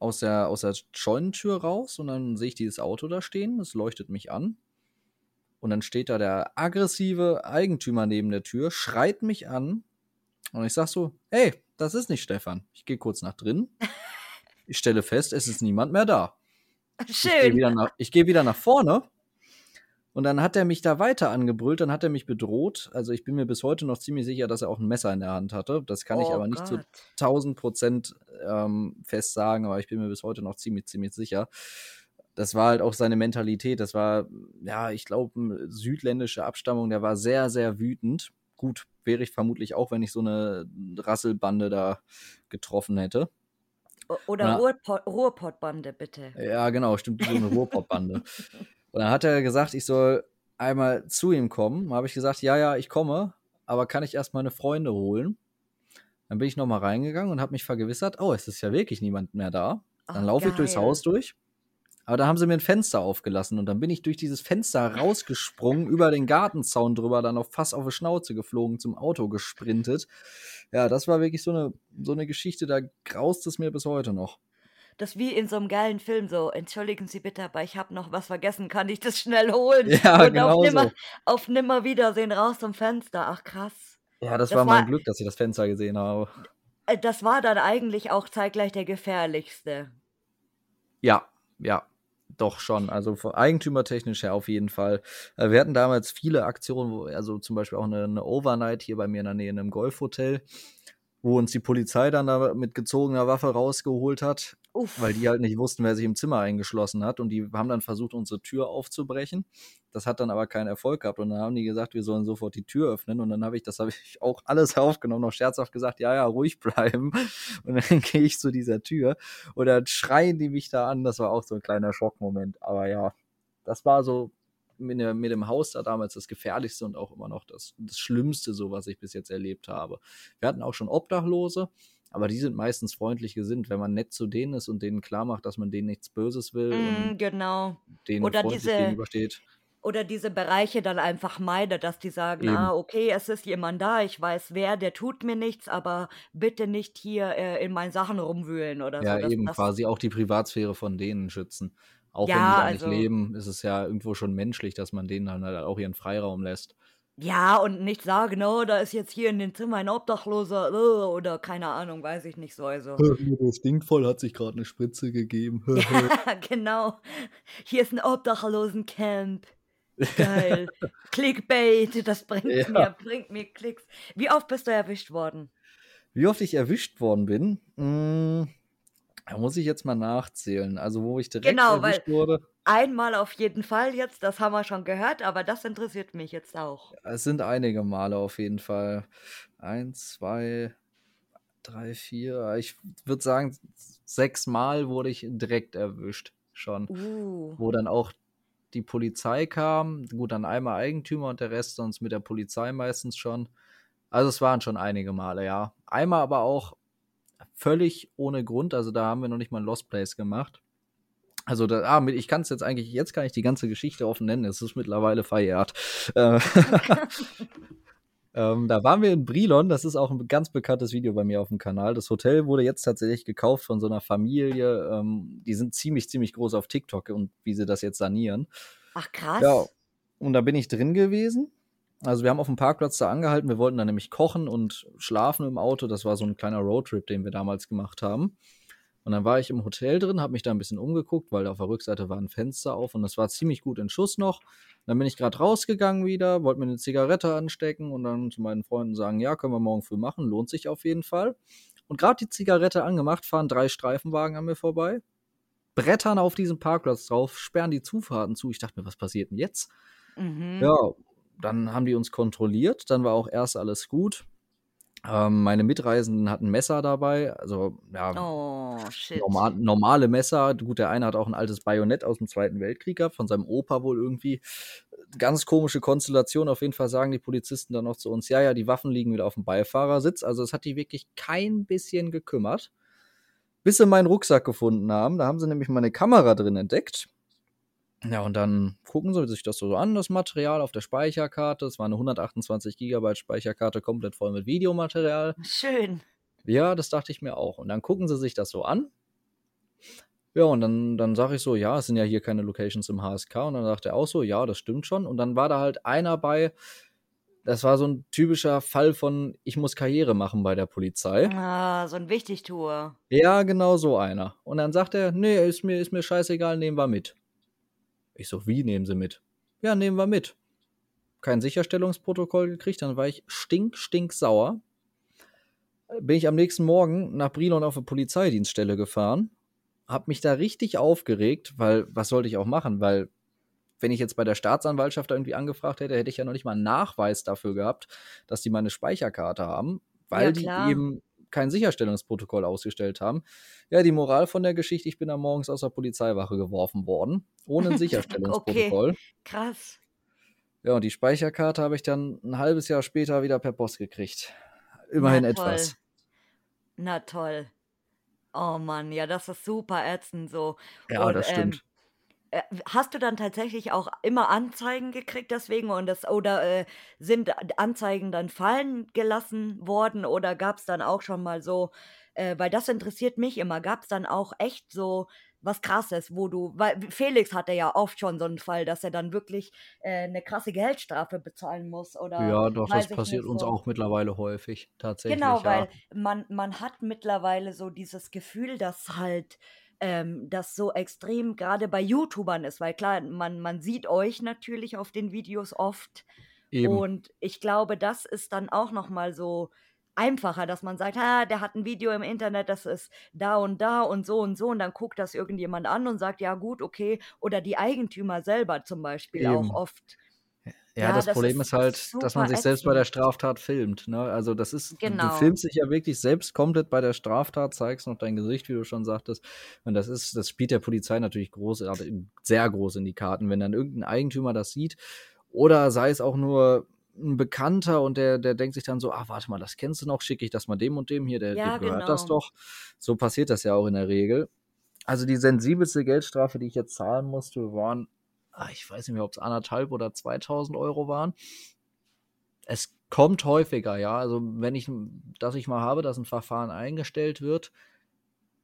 aus der, aus der Scheunentür raus und dann sehe ich dieses Auto da stehen. Es leuchtet mich an. Und dann steht da der aggressive Eigentümer neben der Tür, schreit mich an. Und ich sag so: Hey, das ist nicht Stefan. Ich gehe kurz nach drin. Ich stelle fest, es ist niemand mehr da. Schön. Ich gehe wieder, nach, ich geh wieder nach vorne. Und dann hat er mich da weiter angebrüllt, dann hat er mich bedroht. Also ich bin mir bis heute noch ziemlich sicher, dass er auch ein Messer in der Hand hatte. Das kann ich Oh aber nicht zu Gott. 1000 Prozent ähm, fest sagen, aber ich bin mir bis heute noch ziemlich, ziemlich sicher. Das war halt auch seine Mentalität. Das war, ja, ich glaube, südländische Abstammung. Der war sehr, sehr wütend. Gut, wäre ich vermutlich auch, wenn ich so eine Rasselbande da getroffen hätte. Oder. Ruhrpott, Ruhrpottbande, bitte. Ja, genau, stimmt, so eine Ruhrpop-Bande. Und dann hat er gesagt, ich soll einmal zu ihm kommen. Habe ich gesagt, ja, ja, ich komme, aber kann ich erst meine Freunde holen? Dann bin ich nochmal reingegangen und habe mich vergewissert, oh, es ist ja wirklich niemand mehr da. Dann Ach, laufe ich durchs. Haus durch. Aber da haben sie mir ein Fenster aufgelassen und dann bin ich durch dieses Fenster rausgesprungen, über den Gartenzaun drüber, dann auf fast auf die Schnauze geflogen, zum Auto gesprintet. Ja, das war wirklich so eine, so eine Geschichte, da graust es mir bis heute noch. Das ist wie in so einem geilen Film so, entschuldigen Sie bitte, aber ich habe noch was vergessen, kann ich das schnell holen? Ja, Und genau auf nimmer, so. auf Nimmerwiedersehen raus zum Fenster. Ach krass. Ja, das, Das war mein war- Glück, dass ich das Fenster gesehen habe. Äh, Das war dann eigentlich auch zeitgleich der gefährlichste. Ja, ja, doch schon. Also von eigentümertechnisch her auf jeden Fall. Äh, Wir hatten damals viele Aktionen, also zum Beispiel auch eine, eine Overnight hier bei mir in der Nähe in einem Golfhotel, wo uns die Polizei dann da mit gezogener Waffe rausgeholt hat, Uff. weil die halt nicht wussten, wer sich im Zimmer eingeschlossen hat und die haben dann versucht, unsere Tür aufzubrechen. Das hat dann aber keinen Erfolg gehabt und dann haben die gesagt, wir sollen sofort die Tür öffnen und dann habe ich, das habe ich auch alles aufgenommen, noch scherzhaft gesagt, ja, ja, ruhig bleiben und dann gehe ich zu dieser Tür und dann schreien die mich da an, das war auch so ein kleiner Schockmoment, aber ja, das war so mit, dem Haus da damals das gefährlichste und auch immer noch das, das Schlimmste, so was ich bis jetzt erlebt habe. Wir hatten auch schon Obdachlose, aber die sind meistens freundlich gesinnt, wenn man nett zu denen ist und denen klar macht, dass man denen nichts Böses will Mm, und genau. denen Oder diese- gegenübersteht. Oder diese Bereiche dann einfach meide, dass die sagen, Eben. ah, okay, es ist jemand da, ich weiß wer, der tut mir nichts, aber bitte nicht hier äh, in meinen Sachen rumwühlen oder Ja, so. Das, eben quasi auch die Privatsphäre von denen schützen. Auch wenn Ja, die da also- nicht leben, ist es ja irgendwo schon menschlich, dass man denen dann halt auch ihren Freiraum lässt. Ja, und nicht sagen, oh, da ist jetzt hier in dem Zimmer ein Obdachloser äh, oder keine Ahnung, weiß ich nicht so. Also. Das stinkt voll, hat sich gerade eine Spritze gegeben. Ja, genau. Hier ist ein Obdachlosencamp. Geil. Clickbait, das bringt Ja. mir, bringt mir Klicks. Wie oft bist du erwischt worden? Wie oft ich erwischt worden bin, mm, da muss ich jetzt mal nachzählen. Also, wo ich direkt Genau, weil- erwischt wurde, Einmal auf jeden Fall jetzt, das haben wir schon gehört, aber das interessiert mich jetzt auch. es sind einige Male auf jeden Fall. Eins, zwei, drei, vier. Ich würde sagen, sechs Mal wurde ich direkt erwischt schon. Uh. Wo dann auch die Polizei kam. Gut, dann einmal Eigentümer und der Rest sonst mit der Polizei meistens schon. Also es waren schon einige Male, ja. Einmal aber auch völlig ohne Grund. Also da haben wir noch nicht mal ein Lost Place gemacht. Also da, ah, ich kann es jetzt eigentlich, jetzt kann ich die ganze Geschichte offen nennen. Es ist mittlerweile verjährt. Äh, ähm, da waren wir in Brilon. Das ist auch ein ganz bekanntes Video bei mir auf dem Kanal. Das Hotel wurde jetzt tatsächlich gekauft von so einer Familie. Ähm, die sind ziemlich, ziemlich groß auf TikTok und wie sie das jetzt sanieren. Ach krass. Ja, und da bin ich drin gewesen. Also wir haben auf dem Parkplatz da angehalten. Wir wollten da nämlich kochen und schlafen im Auto. Das war so ein kleiner Roadtrip, den wir damals gemacht haben. Und dann war ich im Hotel drin, habe mich da ein bisschen umgeguckt, weil da auf der Rückseite war ein Fenster auf und das war ziemlich gut in Schuss noch. Dann bin ich gerade rausgegangen wieder, wollte mir eine Zigarette anstecken und dann zu meinen Freunden sagen, ja, können wir morgen früh machen, lohnt sich auf jeden Fall. Und gerade die Zigarette angemacht, fahren drei Streifenwagen an mir vorbei, brettern auf diesem Parkplatz drauf, sperren die Zufahrten zu. Ich dachte mir, was passiert denn jetzt? Mhm. Ja, dann haben die uns kontrolliert, dann war auch erst alles gut. Ähm, meine Mitreisenden hatten Messer dabei, also ja, Oh, shit. normal, normale Messer. Gut, der eine hat auch ein altes Bajonett aus dem Zweiten Weltkrieg gehabt, von seinem Opa wohl irgendwie. Ganz komische Konstellation. Auf jeden Fall sagen die Polizisten dann noch zu uns, ja, ja, die Waffen liegen wieder auf dem Beifahrersitz. Also es hat die wirklich kein bisschen gekümmert. Bis sie meinen Rucksack gefunden haben. Da haben sie nämlich meine Kamera drin entdeckt. Ja, und dann gucken sie sich das so an, das Material auf der Speicherkarte. Es war eine 128 Gigabyte Speicherkarte, komplett voll mit Videomaterial. Schön. Ja, das dachte ich mir auch. Und dann gucken sie sich das so an. Ja, und dann, dann sage ich so, ja, es sind ja hier keine Locations im HSK. Und dann sagt er auch so, ja, das stimmt schon. Und dann war da halt einer bei, das war so ein typischer Fall von, ich muss Karriere machen bei der Polizei. Ah, so ein Wichtigtour. Ja, genau so einer. Und dann sagt er, nee, ist mir, ist mir scheißegal, nehmen wir mit. Ich so, wie nehmen Sie mit? Ja, nehmen wir mit. Kein Sicherstellungsprotokoll gekriegt, dann war ich stink, stink sauer. Bin ich am nächsten Morgen nach Brilon auf eine Polizeidienststelle gefahren, hab mich da richtig aufgeregt, weil was sollte ich auch machen? Weil wenn ich jetzt bei der Staatsanwaltschaft da irgendwie angefragt hätte, hätte ich ja noch nicht mal einen Nachweis dafür gehabt, dass die meine Speicherkarte haben, weil Ja, die eben kein Sicherstellungsprotokoll ausgestellt haben. Ja, die Moral von der Geschichte, ich bin da morgens aus der Polizeiwache geworfen worden, ohne ein Sicherstellungsprotokoll. Krass. Ja, und die Speicherkarte habe ich dann ein halbes Jahr später wieder per Post gekriegt. Immerhin Na etwas. Na toll. Oh Mann, ja, das ist super ätzend so. Ja, Und, das ähm, stimmt. Äh, hast du dann tatsächlich auch immer Anzeigen gekriegt deswegen und das oder äh, sind Anzeigen dann fallen gelassen worden oder gab es dann auch schon mal so, äh, weil das interessiert mich immer, gab es dann auch echt so was krasses, wo du, weil Felix hatte ja oft schon so einen Fall, dass er dann wirklich äh, eine krasse Geldstrafe bezahlen muss oder Ja, doch, das passiert uns so. auch mittlerweile häufig. Tatsächlich, Genau, ja. weil man, man hat mittlerweile so dieses Gefühl, dass halt ähm, das so extrem gerade bei YouTubern ist, weil klar, man, man sieht euch natürlich auf den Videos oft Eben. und ich glaube, das ist dann auch nochmal so einfacher, dass man sagt, ah, der hat ein Video im Internet, das ist da und da und so und so und dann guckt das irgendjemand an und sagt, ja gut, okay, oder die Eigentümer selber zum Beispiel auch Eben. oft. Ja, Ja, das, das Problem ist halt, dass man sich selbst bei der ätzend. Straftat filmt. Ne? Also das ist, du- du Genau. filmst dich ja wirklich selbst komplett bei der Straftat, zeigst noch dein Gesicht, wie du schon sagtest. Und das ist, das spielt der Polizei natürlich groß, also sehr groß in die Karten, wenn dann irgendein Eigentümer das sieht. Oder sei es auch nur ein Bekannter und der, der denkt sich dann so, ach, warte mal, das kennst du noch, schicke ich das mal dem und dem hier, der, Ja, dem gehört das genau. doch. So passiert das ja auch in der Regel. Also die sensibelste Geldstrafe, die ich jetzt zahlen musste, waren, ah, ich weiß nicht mehr, ob es anderthalb oder 2000 Euro waren. Es kommt häufiger, ja. Also wenn ich, dass ich mal habe, dass ein Verfahren eingestellt wird,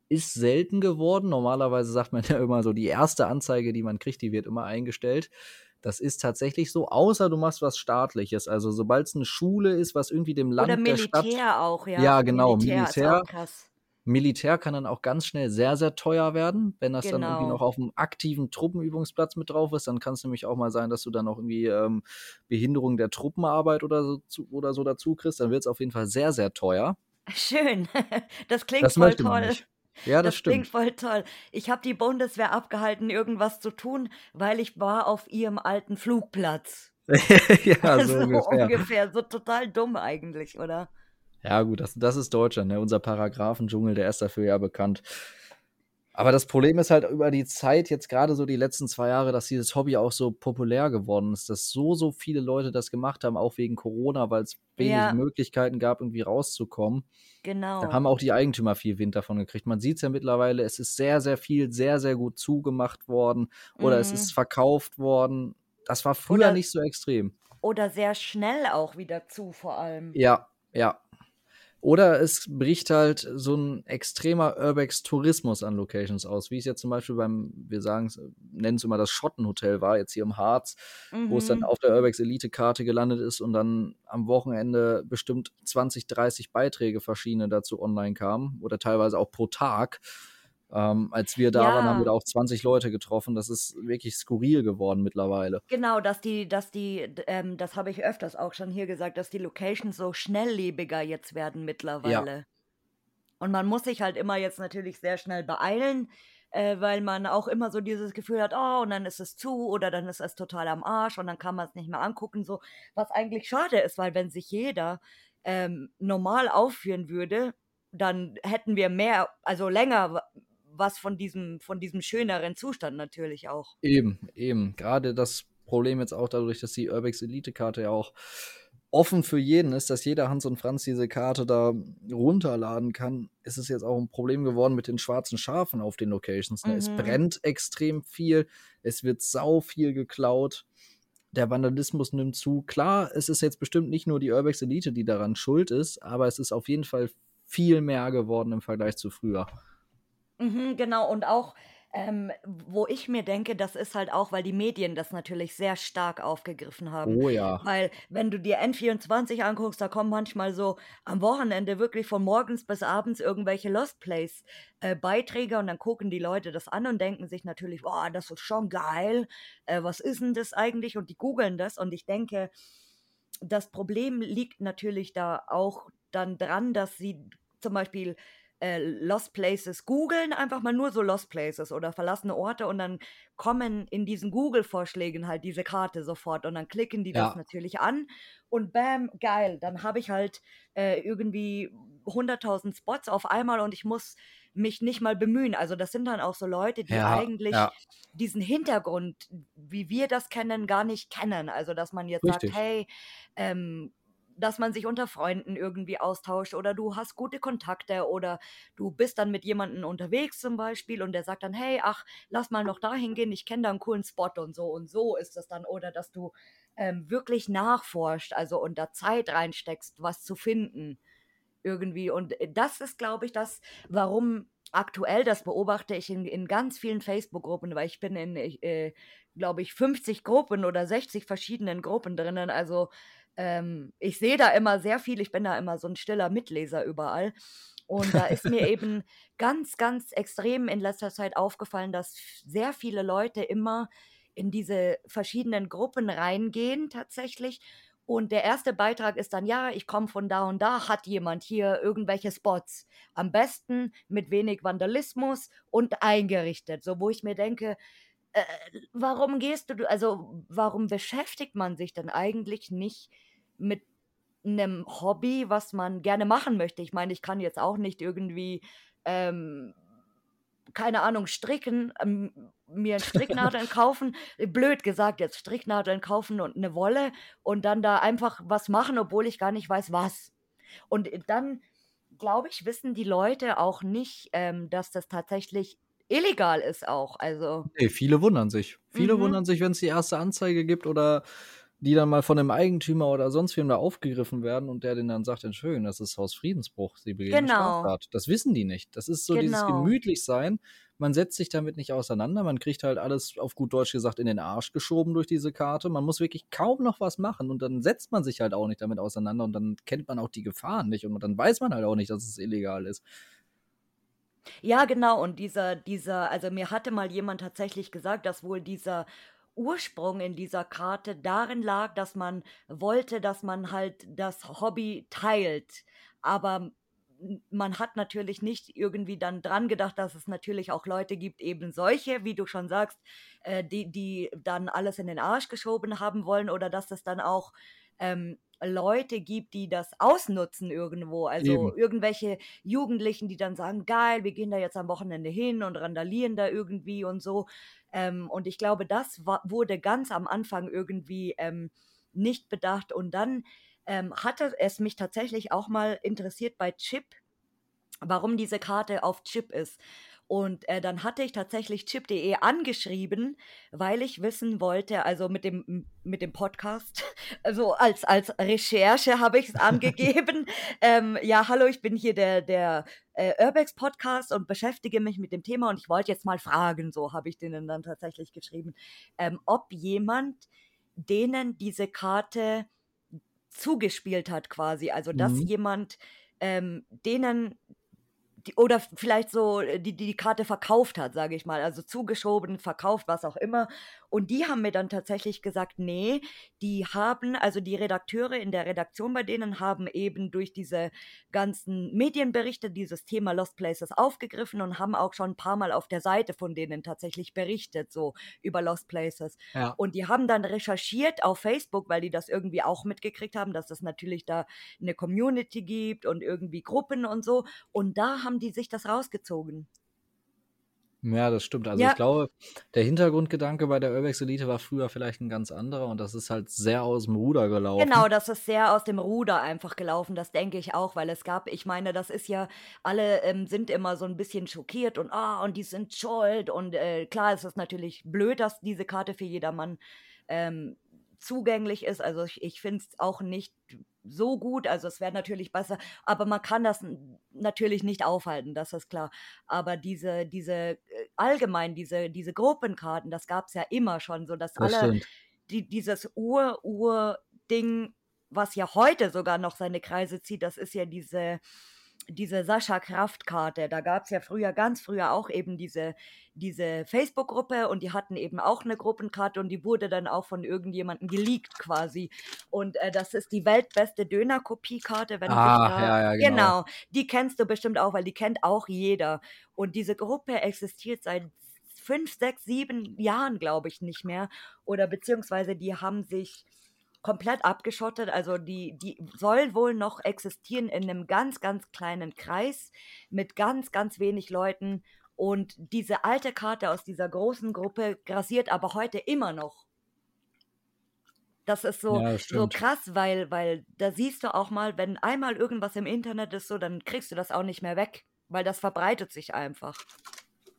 ist selten geworden. Normalerweise sagt man ja immer so, die erste Anzeige, die man kriegt, die wird immer eingestellt. Das ist tatsächlich so, außer du machst was Staatliches. Also sobald es eine Schule ist, was irgendwie dem Land Oder der Stadt. Militär auch, ja. Ja, genau, Militär ist Militär. Militär kann dann auch ganz schnell sehr, sehr teuer werden. Wenn das dann irgendwie Genau. noch auf einem aktiven Truppenübungsplatz mit drauf ist, dann kann es nämlich auch mal sein, dass du dann auch irgendwie ähm, Behinderung der Truppenarbeit oder so, zu, oder so dazu kriegst. Dann wird es auf jeden Fall sehr, sehr teuer. Schön. Das klingt Das voll toll. nicht. Ja, das, Das klingt stimmt. voll toll. Ich habe die Bundeswehr abgehalten, irgendwas zu tun, weil ich war auf ihrem alten Flugplatz. ja, so so ungefähr. ungefähr. So total dumm eigentlich, oder? Ja, gut, das, das ist Deutschland, ne? Unser Paragraphendschungel, der ist dafür ja bekannt. Aber das Problem ist halt über die Zeit, jetzt gerade so die letzten zwei Jahre, dass dieses Hobby auch so populär geworden ist, dass so, so viele Leute das gemacht haben, auch wegen Corona, weil es wenig Ja. Möglichkeiten gab, irgendwie rauszukommen. Da Genau. haben auch die Eigentümer viel Wind davon gekriegt. Man sieht es ja mittlerweile, es ist sehr, sehr viel, sehr, sehr gut zugemacht worden oder es Mhm. ist verkauft worden. Das war früher Oder, nicht so extrem. oder sehr schnell auch wieder zu, vor allem. Ja, ja. Oder es bricht halt so ein extremer Urbex-Tourismus an Locations aus, wie es jetzt zum Beispiel beim, wir sagen es, nennen es immer das Schottenhotel war, jetzt hier im Harz, wo es dann Mhm. auf der Urbex Elite-Karte gelandet ist und dann am Wochenende bestimmt 20, 30 Beiträge verschiedene dazu online kamen oder teilweise auch pro Tag. Ähm, als wir da waren, haben wir da Ja, auch 20 Leute getroffen. Das ist wirklich skurril geworden mittlerweile. genau, dass die, dass die, ähm, das habe ich öfters auch schon hier gesagt, dass die Locations so schnelllebiger jetzt werden Ja, mittlerweile. Und man muss sich halt immer jetzt natürlich sehr schnell beeilen, äh, weil man auch immer so dieses Gefühl hat, oh, und dann ist es zu oder dann ist es total am Arsch und dann kann man es nicht mehr angucken, so was eigentlich schade ist, weil wenn sich jeder ähm, normal aufführen würde, dann hätten wir mehr, also länger was von diesem, von diesem schöneren Zustand natürlich auch. Eben, eben. Gerade das Problem jetzt auch dadurch, dass die Urbex Elite-Karte ja auch offen für jeden ist, dass jeder Hans und Franz diese Karte da runterladen kann, ist es jetzt auch ein Problem geworden mit den schwarzen Schafen auf den Locations. Ne? Mhm. Es brennt extrem viel, es wird sau viel geklaut. Der Vandalismus nimmt zu. Klar, es ist jetzt bestimmt nicht nur die Urbex Elite, die daran schuld ist, aber es ist auf jeden Fall viel mehr geworden im Vergleich zu früher. Mhm, genau, und auch ähm, wo ich mir denke, das ist halt auch, weil die Medien das natürlich sehr stark aufgegriffen haben. Oh ja. Weil, wenn du dir N24 anguckst, da kommen manchmal so am Wochenende wirklich von morgens bis abends irgendwelche Lost Place äh, Beiträge und dann gucken die Leute das an und denken sich natürlich, boah, das ist schon geil. Äh, was ist denn das eigentlich? Und die googeln das und ich denke, das Problem liegt natürlich da auch dann dran, dass sie zum Beispiel äh, Lost Places googeln, einfach mal nur so Lost Places oder verlassene Orte und dann kommen in diesen Google-Vorschlägen halt diese Karte sofort und dann klicken die ja. das natürlich an und bam, geil, dann habe ich halt äh, irgendwie 100.000 Spots auf einmal und ich muss mich nicht mal bemühen. Also das sind dann auch so Leute, die ja, eigentlich ja. diesen Hintergrund, wie wir das kennen, gar nicht kennen. Also dass man jetzt Richtig. sagt, hey, ähm, dass man sich unter Freunden irgendwie austauscht oder du hast gute Kontakte oder du bist dann mit jemandem unterwegs zum Beispiel und der sagt dann, hey, ach, lass mal noch dahin gehen, ich kenne da einen coolen Spot und so und so ist das dann. Oder dass du ähm, wirklich nachforscht, also unter Zeit reinsteckst, was zu finden irgendwie. Und äh, das ist, glaube ich, das, warum aktuell, das beobachte ich in, in ganz vielen Facebook-Gruppen, weil ich bin in, äh, glaube ich, 50 Gruppen oder 60 verschiedenen Gruppen drinnen, also ähm, ich sehe da immer sehr viel, ich bin da immer so ein stiller Mitleser überall. Und da ist mir eben ganz, ganz extrem in letzter Zeit aufgefallen, dass sehr viele Leute immer in diese verschiedenen Gruppen reingehen tatsächlich. Und der erste Beitrag ist dann, ja, ich komme von da und da, hat jemand hier irgendwelche Spots. Am besten mit wenig Vandalismus und eingerichtet. So, wo ich mir denke, äh, warum gehst du, also warum beschäftigt man sich denn eigentlich nicht mit einem Hobby, was man gerne machen möchte. Ich meine, ich kann jetzt auch nicht irgendwie, ähm, keine Ahnung, stricken, ähm, mir Stricknadeln kaufen, blöd gesagt jetzt, Stricknadeln kaufen und eine Wolle und dann da einfach was machen, obwohl ich gar nicht weiß, was. Und dann, glaube ich, wissen die Leute auch nicht, ähm, dass das tatsächlich illegal ist auch. Also. Nee, viele wundern sich. Viele mhm. wundern sich, wenn es die erste Anzeige gibt oder die dann mal von einem Eigentümer oder sonst wem da aufgegriffen werden und der den dann sagt, Entschuldigung, das ist Hausfriedensbruch, sie begehen genau. Straftat. Das wissen die nicht. Das ist so genau. dieses gemütlich sein. Man setzt sich damit nicht auseinander, man kriegt halt alles auf gut Deutsch gesagt in den Arsch geschoben durch diese Karte. Man muss wirklich kaum noch was machen und dann setzt man sich halt auch nicht damit auseinander und dann kennt man auch die Gefahren nicht und dann weiß man halt auch nicht, dass es illegal ist. Ja, genau. Und dieser, dieser, also mir hatte mal jemand tatsächlich gesagt, dass wohl dieser Ursprung in dieser Karte darin lag, dass man wollte, dass man halt das Hobby teilt. Aber man hat natürlich nicht irgendwie dann dran gedacht, dass es natürlich auch Leute gibt, eben solche, wie du schon sagst, äh, die, die dann alles in den Arsch geschoben haben wollen oder dass es dann auch ähm, Leute gibt, die das ausnutzen irgendwo. Also Eben. irgendwelche Jugendlichen, die dann sagen, geil, wir gehen da jetzt am Wochenende hin und randalieren da irgendwie und so. Ähm, und ich glaube, das wurde ganz am Anfang irgendwie ähm, nicht bedacht. Und dann ähm, hatte es mich tatsächlich auch mal interessiert bei Chip, warum diese Karte auf Chip ist. Und äh, dann hatte ich tatsächlich chip.de angeschrieben, weil ich wissen wollte, also mit dem, mit dem Podcast, also als, als Recherche habe ich es angegeben. ähm, ja, hallo, ich bin hier der, der äh, Urbex Podcast und beschäftige mich mit dem Thema und ich wollte jetzt mal fragen, so habe ich denen dann tatsächlich geschrieben, ähm, ob jemand denen diese Karte zugespielt hat quasi. Also, dass mhm. jemand ähm, denen die, oder vielleicht so, äh, die, die die Karte verkauft hat, sage ich mal, also zugeschoben, verkauft, was auch immer. Und die haben mir dann tatsächlich gesagt, nee, die haben, also die Redakteure in der Redaktion bei denen haben eben durch diese ganzen Medienberichte dieses Thema Lost Places aufgegriffen und haben auch schon ein paar Mal auf der Seite von denen tatsächlich berichtet, so über Lost Places. Ja. Und die haben dann recherchiert auf Facebook, weil die das irgendwie auch mitgekriegt haben, dass es natürlich da eine Community gibt und irgendwie Gruppen und so. Und da haben die sich das rausgezogen. Ja, das stimmt. Also Ja. ich glaube, der Hintergrundgedanke bei der Urbex Elite war früher vielleicht ein ganz anderer und das ist halt sehr aus dem Ruder gelaufen. Genau, das ist sehr aus dem Ruder einfach gelaufen, das denke ich auch, weil es gab, ich meine, das ist ja, alle ähm, sind immer so ein bisschen schockiert und ah, und die sind schuld und äh, klar ist es natürlich blöd, dass diese Karte für jedermann ähm, zugänglich ist. Also ich, ich finde es auch nicht so gut, also es wäre natürlich besser, aber man kann das natürlich nicht aufhalten, das ist klar. Aber diese, diese äh, allgemein, diese, diese Gruppenkarten, das gab es ja immer schon, so dass Das alle stimmt. die, dieses Ur-Ur-Ding, was ja heute sogar noch seine Kreise zieht, das ist ja diese, diese Sascha Kraft-Karte. Da gab es ja früher, ganz früher auch eben diese, diese Facebook-Gruppe und die hatten eben auch eine Gruppenkarte und die wurde dann auch von irgendjemandem geleakt quasi. Und äh, das ist die weltbeste Döner-Kopiekarte, wenn Ah, da. ja, ja, genau. genau, die kennst du bestimmt auch, weil die kennt auch jeder. Und diese Gruppe existiert seit fünf, sechs, sieben Jahren, glaube ich, nicht mehr. Oder beziehungsweise die haben sich komplett abgeschottet. Also die, die soll wohl noch existieren in einem ganz, ganz kleinen Kreis mit ganz, ganz wenig Leuten. Und diese alte Karte aus dieser großen Gruppe grassiert aber heute immer noch. Das ist so, Ja, so krass, weil, weil da siehst du auch mal, wenn einmal irgendwas im Internet ist, so, dann kriegst du das auch nicht mehr weg, weil das verbreitet sich einfach.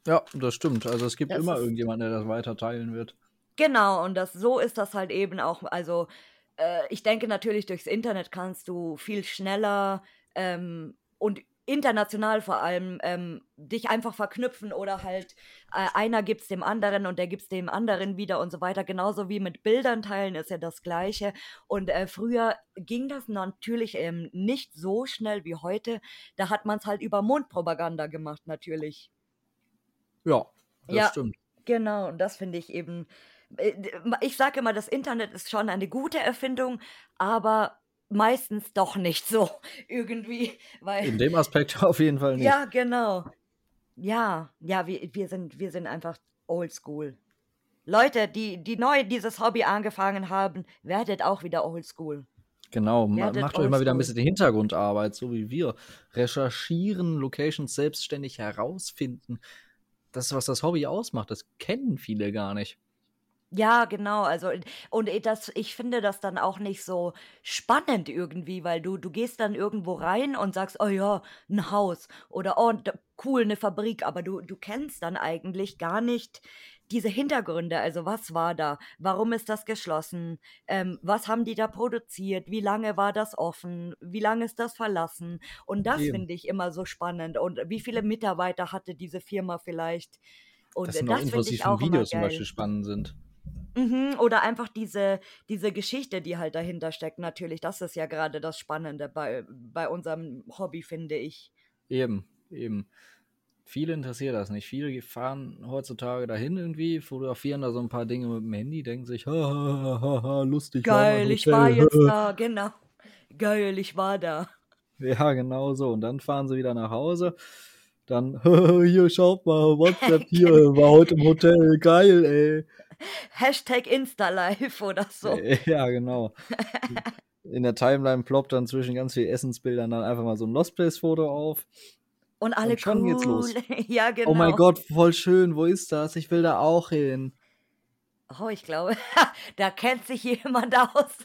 Ja, das stimmt. Also es gibt Das immer irgendjemanden, der das weiter teilen wird. Genau, und das so ist das halt eben auch. Also, äh, ich denke natürlich, durchs Internet kannst du viel schneller ähm, und international vor allem ähm, dich einfach verknüpfen oder halt äh, einer gibt's dem anderen und der gibt's dem anderen wieder und so weiter. Genauso wie mit Bildern teilen ist ja das Gleiche. Und äh, früher ging das natürlich ähm, nicht so schnell wie heute. Da hat man es halt über Mundpropaganda gemacht, natürlich. Ja, das Ja. stimmt. Genau, und das finde ich eben. Äh, Ich sage immer, das Internet ist schon eine gute Erfindung, aber meistens doch nicht so irgendwie, weil In dem Aspekt auf jeden Fall nicht. ja, genau. Ja, ja, wir, wir sind wir sind einfach oldschool. Leute, die die neu dieses Hobby angefangen haben, werdet auch wieder oldschool. Genau, Werdet macht euch mal wieder ein bisschen die Hintergrundarbeit, so wie wir. Recherchieren, Locations selbstständig herausfinden. Das ist, was das Hobby ausmacht. Das kennen viele gar nicht. Ja, genau. Also und eh das, ich finde das dann auch nicht so spannend irgendwie, weil du du gehst dann irgendwo rein und sagst, oh ja, ein Haus oder oh d- cool eine Fabrik, aber du du kennst dann eigentlich gar nicht diese Hintergründe. Also was war da? Warum ist das geschlossen? Ähm, was haben die da produziert? Wie lange war das offen? Wie lange ist das verlassen? Und das Eben. finde ich immer so spannend. Und wie viele Mitarbeiter hatte diese Firma vielleicht? Und Das äh, sind auch das Infos, finde die für ein auch immer Video zum. Beispiel spannend sind. Mhm, oder einfach diese, diese Geschichte, die halt dahinter steckt, natürlich. Das ist ja gerade das Spannende bei, bei unserem Hobby, finde ich. Eben, eben. Viele interessiert das nicht. Viele fahren heutzutage dahin irgendwie, fotografieren da so ein paar Dinge mit dem Handy, denken sich, ha, ha, ha, ha, lustig, war Geil, ich war jetzt da, genau. Geil, ich war da. Ja, genau so. Und dann fahren sie wieder nach Hause. Dann, hier, schaut mal, WhatsApp hier, war heute im Hotel, geil, ey. Hashtag Insta-Live oder so. Äh, Ja, genau. In der Timeline ploppt dann zwischen ganz vielen Essensbildern dann einfach mal so ein Lost Place-Foto auf. Und alle Und schon cool. geht's los. ja, genau. Oh mein Gott, voll schön, wo ist das? Ich will da auch hin. Oh, ich glaube, da kennt sich jemand aus.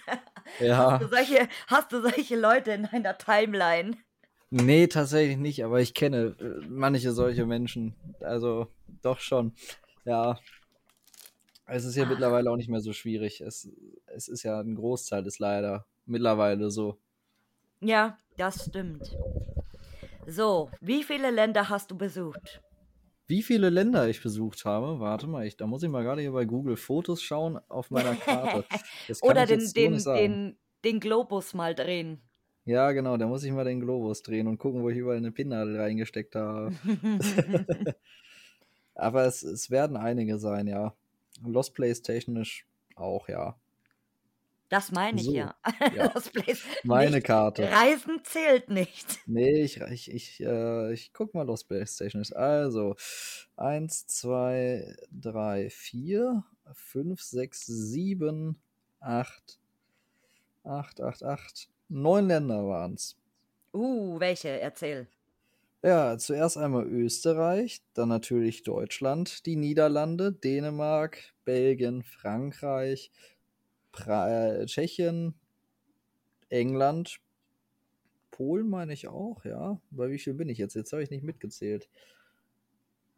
Ja. Hast, du solche, hast du solche Leute in deiner Timeline? Nee, tatsächlich nicht, aber ich kenne äh, manche solche Menschen. Also doch schon. Ja. Es ist ja Ach. mittlerweile auch nicht mehr so schwierig. Es, es ist ja ein Großteil ist leider mittlerweile so. Ja, das stimmt. So, wie viele Länder hast du besucht? Wie viele Länder ich besucht habe, warte mal, ich, da muss ich mal gerade hier bei Google Fotos schauen auf meiner Karte. Oder den, den, den, den Globus mal drehen. Ja, genau, da muss ich mal den Globus drehen und gucken, wo ich überall eine Pinnadel reingesteckt habe. Aber es, es werden einige sein, ja. Lost Place technisch auch, ja. Das meine ich So, ja. Place Meine nicht. Karte. Reisen zählt nicht. Nee, ich, ich, ich, äh, ich guck mal Lost Place technisch. Also, 1, 2, 3, 4, 5, 6, 7, 8, 8, 8, 8. Neun Länder waren's. Uh, welche? Erzähl. Ja, zuerst einmal Österreich, dann natürlich Deutschland, die Niederlande, Dänemark, Belgien, Frankreich, pra äh, Tschechien, England, Polen meine ich auch, ja. Bei wie viel bin ich jetzt? Jetzt habe ich nicht mitgezählt.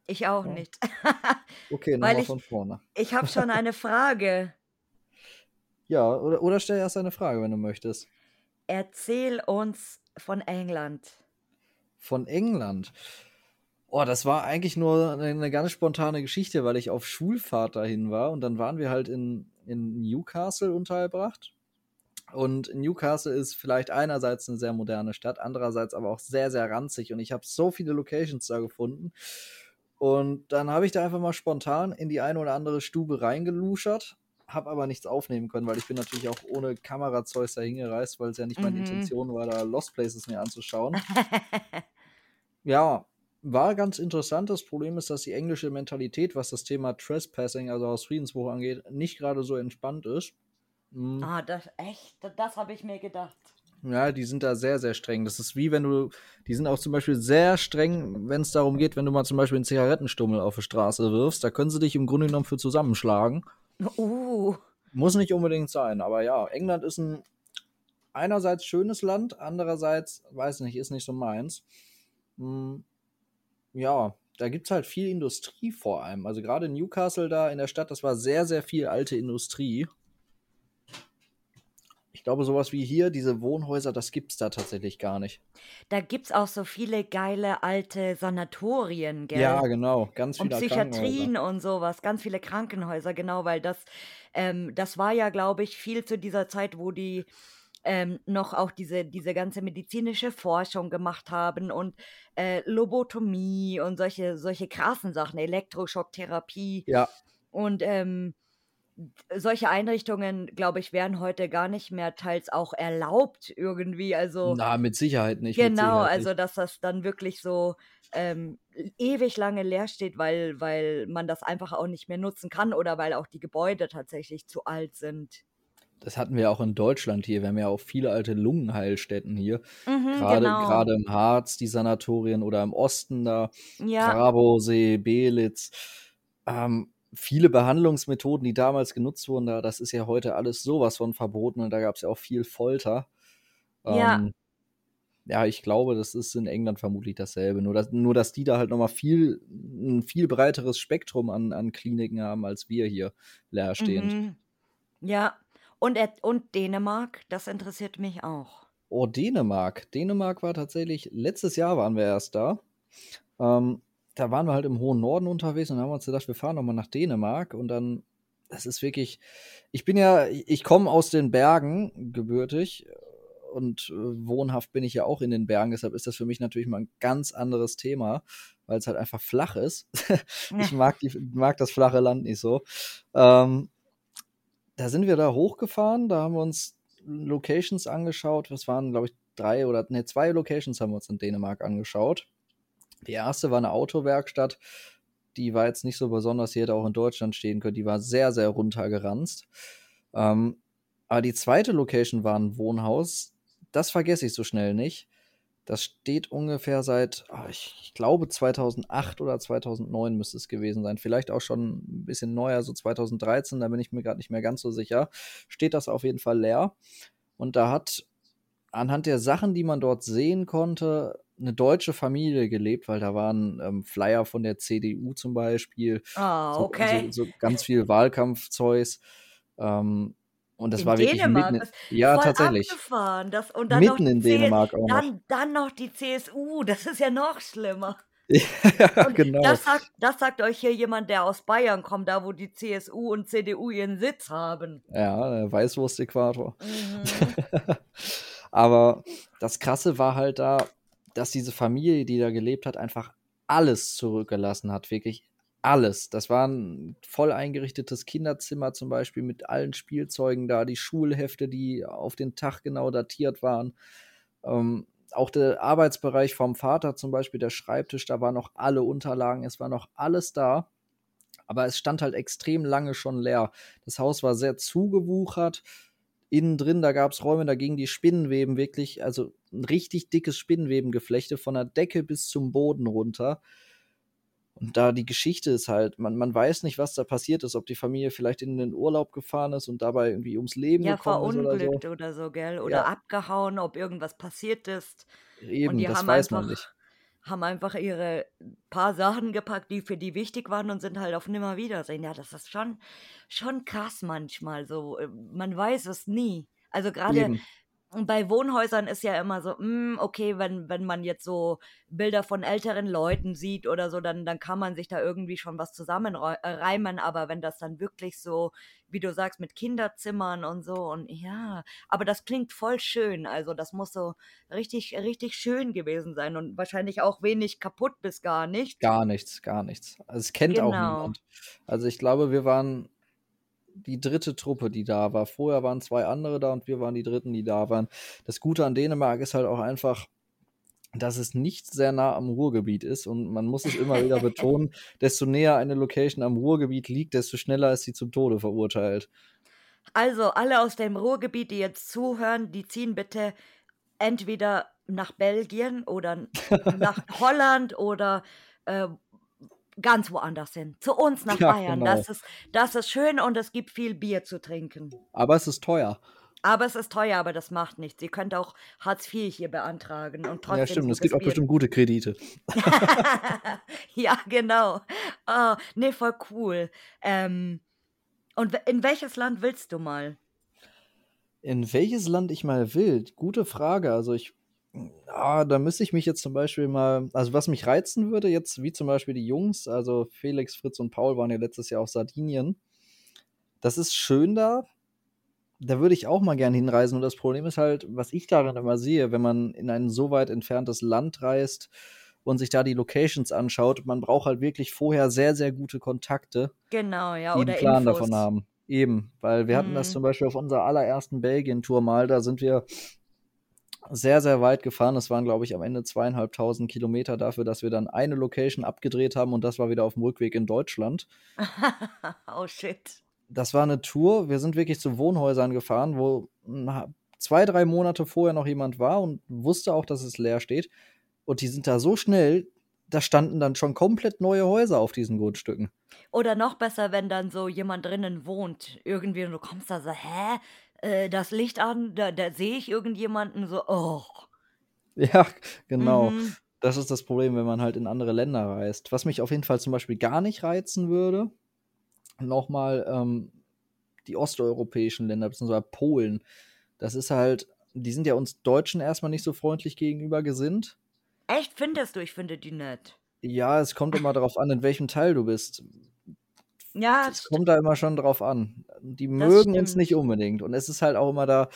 Ich auch Ja. nicht. Okay, Weil nochmal von vorne. Ich habe schon eine Frage. Ja, oder, oder stell erst eine Frage, wenn du möchtest. Erzähl uns von England. Von England. Oh, das war eigentlich nur eine, ganz spontane Geschichte, weil ich auf Schulfahrt dahin war und dann waren wir halt in, in Newcastle untergebracht. Und Newcastle ist vielleicht einerseits eine sehr moderne Stadt, andererseits aber auch sehr, sehr ranzig und ich habe so viele Locations da gefunden. Und dann habe ich da einfach mal spontan in die eine oder andere Stube reingeluschert, habe aber nichts aufnehmen können, weil ich bin natürlich auch ohne Kamerazeug da hingereist, weil es ja nicht meine Mhm. Intention war, da Lost Places mir anzuschauen. Ja, war ganz interessant. Das Problem ist, dass die englische Mentalität, was das Thema Trespassing, also aus Friedensbruch angeht, nicht gerade so entspannt ist. Mm, ah, das echt, das habe ich mir gedacht. Ja, die sind da sehr, sehr streng. Das ist wie wenn du, die sind auch zum Beispiel sehr streng, wenn es darum geht, wenn du mal zum Beispiel einen Zigarettenstummel auf die Straße wirfst, da können sie dich im Grunde genommen für zusammenschlagen. Uh, Muss nicht unbedingt sein, aber ja, England ist ein einerseits schönes Land, andererseits, weiß nicht, ist nicht so meins. Hm, ja, da gibt es halt viel Industrie vor allem. Also gerade Newcastle da in der Stadt, das war sehr, sehr viel alte Industrie. Ich glaube, sowas wie hier, diese Wohnhäuser, das gibt es da tatsächlich gar nicht. da gibt's auch so viele geile alte Sanatorien, gell? Ja, genau, ganz und viele Psychiatrien und sowas, ganz viele Krankenhäuser, genau, weil das, ähm, das war ja, glaube ich, viel zu dieser Zeit, wo die ähm, noch auch diese, diese ganze medizinische Forschung gemacht haben und äh, Lobotomie und solche, solche krassen Sachen, Elektroschocktherapie. Ja, und ähm, solche Einrichtungen, glaube ich, wären heute gar nicht mehr teils auch erlaubt irgendwie. Also na, mit Sicherheit nicht. Genau, Sicherheit also nicht. dass das dann wirklich so ähm, ewig lange leer steht, weil, weil man das einfach auch nicht mehr nutzen kann oder weil auch die Gebäude tatsächlich zu alt sind. Das hatten wir auch in Deutschland hier. Wir haben ja auch viele alte Lungenheilstätten hier. Mhm, Gerade genau. gerade im Harz, die Sanatorien oder im Osten da, Ja, Grabowsee, Belitz. Ähm, viele Behandlungsmethoden, die damals genutzt wurden, da, das ist ja heute alles sowas von verboten und da gab es ja auch viel Folter. Ja. Ähm, ja, ich glaube, das ist in England vermutlich dasselbe. Nur, dass, nur, dass die da halt nochmal viel, ein viel breiteres Spektrum an, an Kliniken haben, als wir hier leerstehend. mhm. ja. Und, und Dänemark, das interessiert mich auch. Oh, Dänemark. Dänemark war tatsächlich, letztes Jahr waren wir erst da. Ähm, da waren wir halt im hohen Norden unterwegs und haben uns gedacht, wir fahren nochmal nach Dänemark und dann, das ist wirklich, ich bin ja, ich komme aus den Bergen gebürtig und äh, wohnhaft bin ich ja auch in den Bergen, deshalb ist das für mich natürlich mal ein ganz anderes Thema, weil es halt einfach flach ist. ich mag, die, mag das flache Land nicht so. Ähm, da sind wir da hochgefahren, da haben wir uns Locations angeschaut. Das waren, glaube ich, drei oder ne, zwei Locations haben wir uns in Dänemark angeschaut. Die erste war eine Autowerkstatt. Die war jetzt nicht so besonders, die hätte auch in Deutschland stehen können. Die war sehr, sehr runtergeranzt. Ähm, aber die zweite Location war ein Wohnhaus. Das vergesse ich so schnell nicht. Das steht ungefähr seit, ah, ich, ich glaube 2008 oder 2009 müsste es gewesen sein. Vielleicht auch schon ein bisschen neuer, so 2013, da bin ich mir gerade nicht mehr ganz so sicher. Steht das auf jeden Fall leer. Und da hat anhand der Sachen, die man dort sehen konnte, eine deutsche Familie gelebt, weil da waren ähm, Flyer von der CDU zum Beispiel, Ah, so, okay. so, so ganz viel Wahlkampfzeugs. Ähm, und das in war wirklich Dänemark. mitten. das In, ja, voll tatsächlich. abgefahren. Das, und dann noch Mitten in die C- Dänemark auch noch. Dann, dann noch die CSU, das ist ja noch schlimmer. ja, Und genau. das, sagt, das sagt euch hier jemand, der aus Bayern kommt, da wo die CSU und CDU ihren Sitz haben. Ja, der Weißwurst-Äquator. Mhm. Aber das Krasse war halt da, dass diese Familie, die da gelebt hat, einfach alles zurückgelassen hat, wirklich alles. Das war ein voll eingerichtetes Kinderzimmer zum Beispiel mit allen Spielzeugen da, die Schulhefte, die auf den Tag genau datiert waren. Ähm, auch der Arbeitsbereich vom Vater zum Beispiel, der Schreibtisch, da waren noch alle Unterlagen, es war noch alles da. Aber es stand halt extrem lange schon leer. Das Haus war sehr zugewuchert. Innen drin, da gab es Räume, da gingen die Spinnenweben wirklich, also ein richtig dickes Spinnenwebengeflechte von der Decke bis zum Boden runter. Und da die Geschichte ist halt, man, man weiß nicht, was da passiert ist, ob die Familie vielleicht in den Urlaub gefahren ist und dabei irgendwie ums Leben Ja, gekommen ist oder so. verunglückt oder so, gell? Oder Ja, abgehauen, ob irgendwas passiert ist. Und eben, die das haben weiß man einfach, nicht. haben einfach ihre paar Sachen gepackt, die für die wichtig waren und sind halt auf Nimmerwiedersehen. Ja, das ist schon, schon krass manchmal so. äh, Man weiß es nie. Also gerade. Bei Wohnhäusern ist ja immer so, hm, okay, wenn, wenn man jetzt so Bilder von älteren Leuten sieht oder so, dann, dann kann man sich da irgendwie schon was zusammenreimen. Aber wenn das dann wirklich so, wie du sagst, mit Kinderzimmern und so und ja, aber das klingt voll schön. Also das muss so richtig, richtig schön gewesen sein und wahrscheinlich auch wenig kaputt bis gar nicht. Gar nichts, gar nichts. Also es kennt auch Genau. niemand. Also ich glaube, wir waren die dritte Truppe, die da war. Vorher waren zwei andere da und wir waren die dritten, die da waren. Das Gute an Dänemark ist halt auch einfach, dass es nicht sehr nah am Ruhrgebiet ist und man muss es immer wieder betonen, desto näher eine Location am Ruhrgebiet liegt, desto schneller ist sie zum Tode verurteilt. Also alle aus dem Ruhrgebiet, die jetzt zuhören, die ziehen bitte entweder nach Belgien oder nach Holland oder äh, ganz woanders hin. Zu uns nach Ja, Bayern. genau. Das ist, das ist schön und es gibt viel Bier zu trinken. Aber es ist teuer. Aber es ist teuer, aber das macht nichts. Ihr könnt auch Hartz IV hier beantragen und Ja, trotzdem stimmt. Es gibt auch bestimmt gute Kredite. ja, genau. Ah, nee, voll cool. Ähm, und in welches Land willst du mal? In welches Land ich mal will? Gute Frage. Also ich, ah, da müsste ich mich jetzt zum Beispiel mal, also was mich reizen würde, jetzt wie zum Beispiel die Jungs, also Felix, Fritz und Paul waren ja letztes Jahr auf Sardinien. Das ist schön da. Da würde ich auch mal gern hinreisen. Und das Problem ist halt, was ich darin immer sehe, wenn man in ein so weit entferntes Land reist und sich da die Locations anschaut, man braucht halt wirklich vorher sehr, sehr gute Kontakte Genau, ja, die einen oder Plan Infos. davon haben. Eben, weil wir hatten das Mhm. zum Beispiel auf unserer allerersten Belgien-Tour mal, da sind wir sehr, sehr weit gefahren. Das waren, glaube ich, am Ende zweieinhalbtausend Kilometer dafür, dass wir dann eine Location abgedreht haben und das war wieder auf dem Rückweg in Deutschland. oh shit. Das war eine Tour. Wir sind wirklich zu Wohnhäusern gefahren, wo zwei, drei Monate vorher noch jemand war und wusste auch, dass es leer steht. Und die sind da so schnell, da standen dann schon komplett neue Häuser auf diesen Grundstücken. Oder noch besser, wenn dann so jemand drinnen wohnt, irgendwie und du kommst da so, hä? Äh, das Licht an, da, da sehe ich irgendjemanden so, oh. Ja, genau. Mhm. Das ist das Problem, wenn man halt in andere Länder reist. Was mich auf jeden Fall zum Beispiel gar nicht reizen würde, nochmal ähm, die osteuropäischen Länder, beziehungsweise Polen. Das ist halt, die sind ja uns Deutschen erstmal nicht so freundlich gegenüber gesinnt. Echt, findest du? Ich finde die nett. Ja, es kommt immer darauf an, in welchem Teil du bist. Ja, Es kommt da immer schon drauf an. Die mögen uns nicht unbedingt. Und es ist halt auch immer da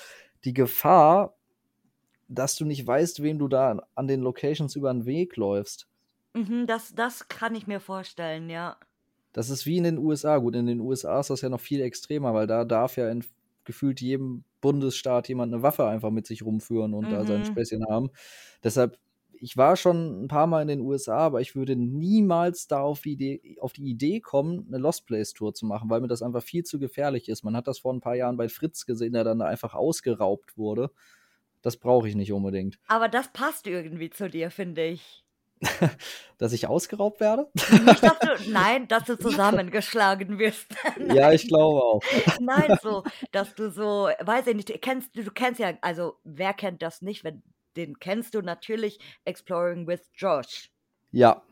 die Gefahr, dass du nicht weißt, wem du da an den Locations über den Weg läufst. Mhm, das, das kann ich mir vorstellen, ja. Das ist wie in den USA. Gut, in den USA ist das ja noch viel extremer, weil da darf ja in gefühlt jedem Bundesstaat jemand eine Waffe einfach mit sich rumführen und da sein Mhm. Späßchen haben. Deshalb, ich war schon ein paar Mal in den USA, aber ich würde niemals da auf die Idee, auf die Idee kommen, eine Lost Place Tour zu machen, weil mir das einfach viel zu gefährlich ist. Man hat das vor ein paar Jahren bei Fritz gesehen, der dann da einfach ausgeraubt wurde. Das brauche ich nicht unbedingt. Aber das passt irgendwie zu dir, finde ich. Dass ich ausgeraubt werde? Dass du, nein, dass du zusammengeschlagen wirst. ja, ich glaube auch. Nein, so, dass du so, weiß ich nicht, kennst du kennst ja, also wer kennt das nicht, wenn den kennst du natürlich Exploring with Josh. Ja,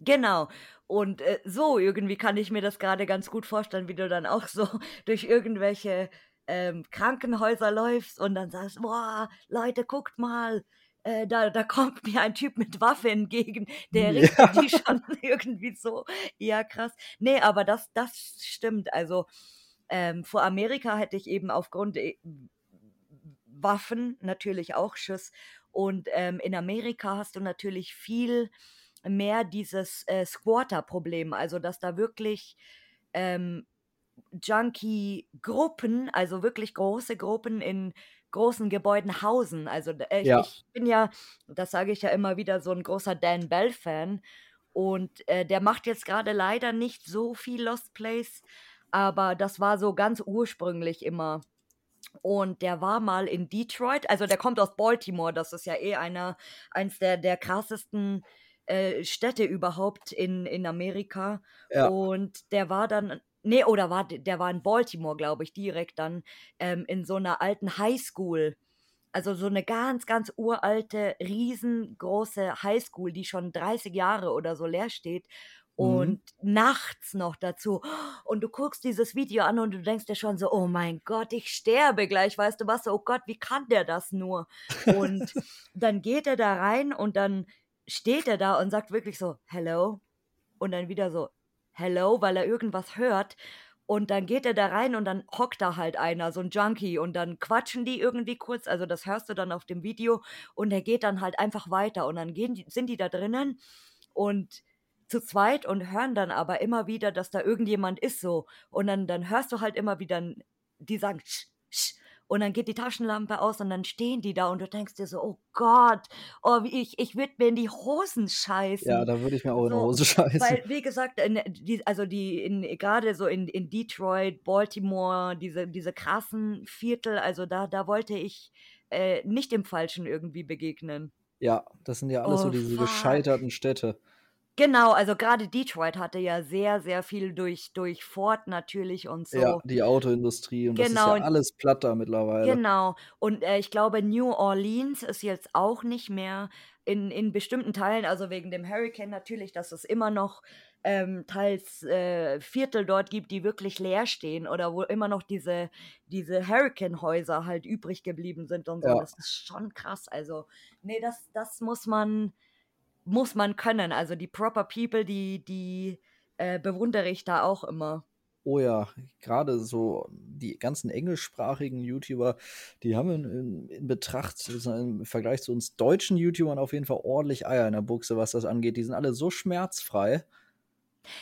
Genau. Und äh, so irgendwie kann ich mir das gerade ganz gut vorstellen, wie du dann auch so durch irgendwelche ähm, Krankenhäuser läufst und dann sagst, boah, Leute, guckt mal, äh, da, da kommt mir ein Typ mit Waffe entgegen, der richtet Ja. die schon irgendwie so. Ja, krass. Nee, aber das, das stimmt. Also ähm, vor Amerika hätte ich eben aufgrund äh, Waffen natürlich auch Schiss. Und ähm, in Amerika hast du natürlich viel mehr dieses äh, Squatter-Problem, also dass da wirklich ähm, Junkie-Gruppen, also wirklich große Gruppen in großen Gebäuden hausen. Also äh, ich, Ja. ich bin ja, das sage ich ja immer wieder, so ein großer Dan Bell-Fan. Und äh, der macht jetzt gerade leider nicht so viel Lost Place, aber das war so ganz ursprünglich immer. Und der war mal in Detroit, also der kommt aus Baltimore, das ist ja eh einer, eins der, der krassesten äh, Städte überhaupt in, in Amerika. Ja. Und der war dann, nee, oder war, der war in Baltimore, glaube ich, direkt dann ähm, in so einer alten Highschool. Also so eine ganz, ganz uralte, riesengroße Highschool, die schon 30 Jahre oder so leer steht. Mhm. Und nachts noch dazu. Und du guckst dieses Video an und du denkst dir schon so, oh mein Gott, ich sterbe gleich, weißt du was? Oh Gott, wie kann der das nur? Und dann geht er da rein und dann steht er da und sagt wirklich so, hello. Und dann wieder so, hello, weil er irgendwas hört. Und dann geht er da rein und dann hockt da halt einer, so ein Junkie, und dann quatschen die irgendwie kurz, also das hörst du dann auf dem Video, und er geht dann halt einfach weiter und dann gehen sind die da drinnen und zu zweit und hören dann aber immer wieder, dass da irgendjemand ist so. Und dann, dann hörst du halt immer wieder, die sagen, sch, sch, und dann geht die Taschenlampe aus und dann stehen die da und du denkst dir so, oh Gott, oh, ich, ich würde mir in die Hosen scheißen. Ja, da würde ich mir auch in die So, Hose scheißen. Weil, wie gesagt, in, die, also die, in, gerade so in, in Detroit, Baltimore, diese, diese krassen Viertel, also da, da wollte ich äh, nicht dem Falschen irgendwie begegnen. Ja, das sind ja alles so Oh, diese fuck. gescheiterten Städte. Genau, also gerade Detroit hatte ja sehr, sehr viel durch, durch Ford natürlich und so. Ja, die Autoindustrie und das ist Genau. ja alles platt da mittlerweile. Genau. Und äh, ich glaube, New Orleans ist jetzt auch nicht mehr in, in bestimmten Teilen, also wegen dem Hurricane natürlich, dass es immer noch ähm, teils äh, Viertel dort gibt, die wirklich leer stehen oder wo immer noch diese, diese Hurricane-Häuser halt übrig geblieben sind und so. Ja. Das ist schon krass. Also, nee, das, das muss man, muss man können. Also die Proper People, die, die äh, bewundere ich da auch immer. Oh ja, gerade so die ganzen englischsprachigen YouTuber, die haben in, in, in Betracht, im Vergleich zu uns deutschen YouTubern auf jeden Fall ordentlich Eier in der Buchse, was das angeht. Die sind alle so schmerzfrei.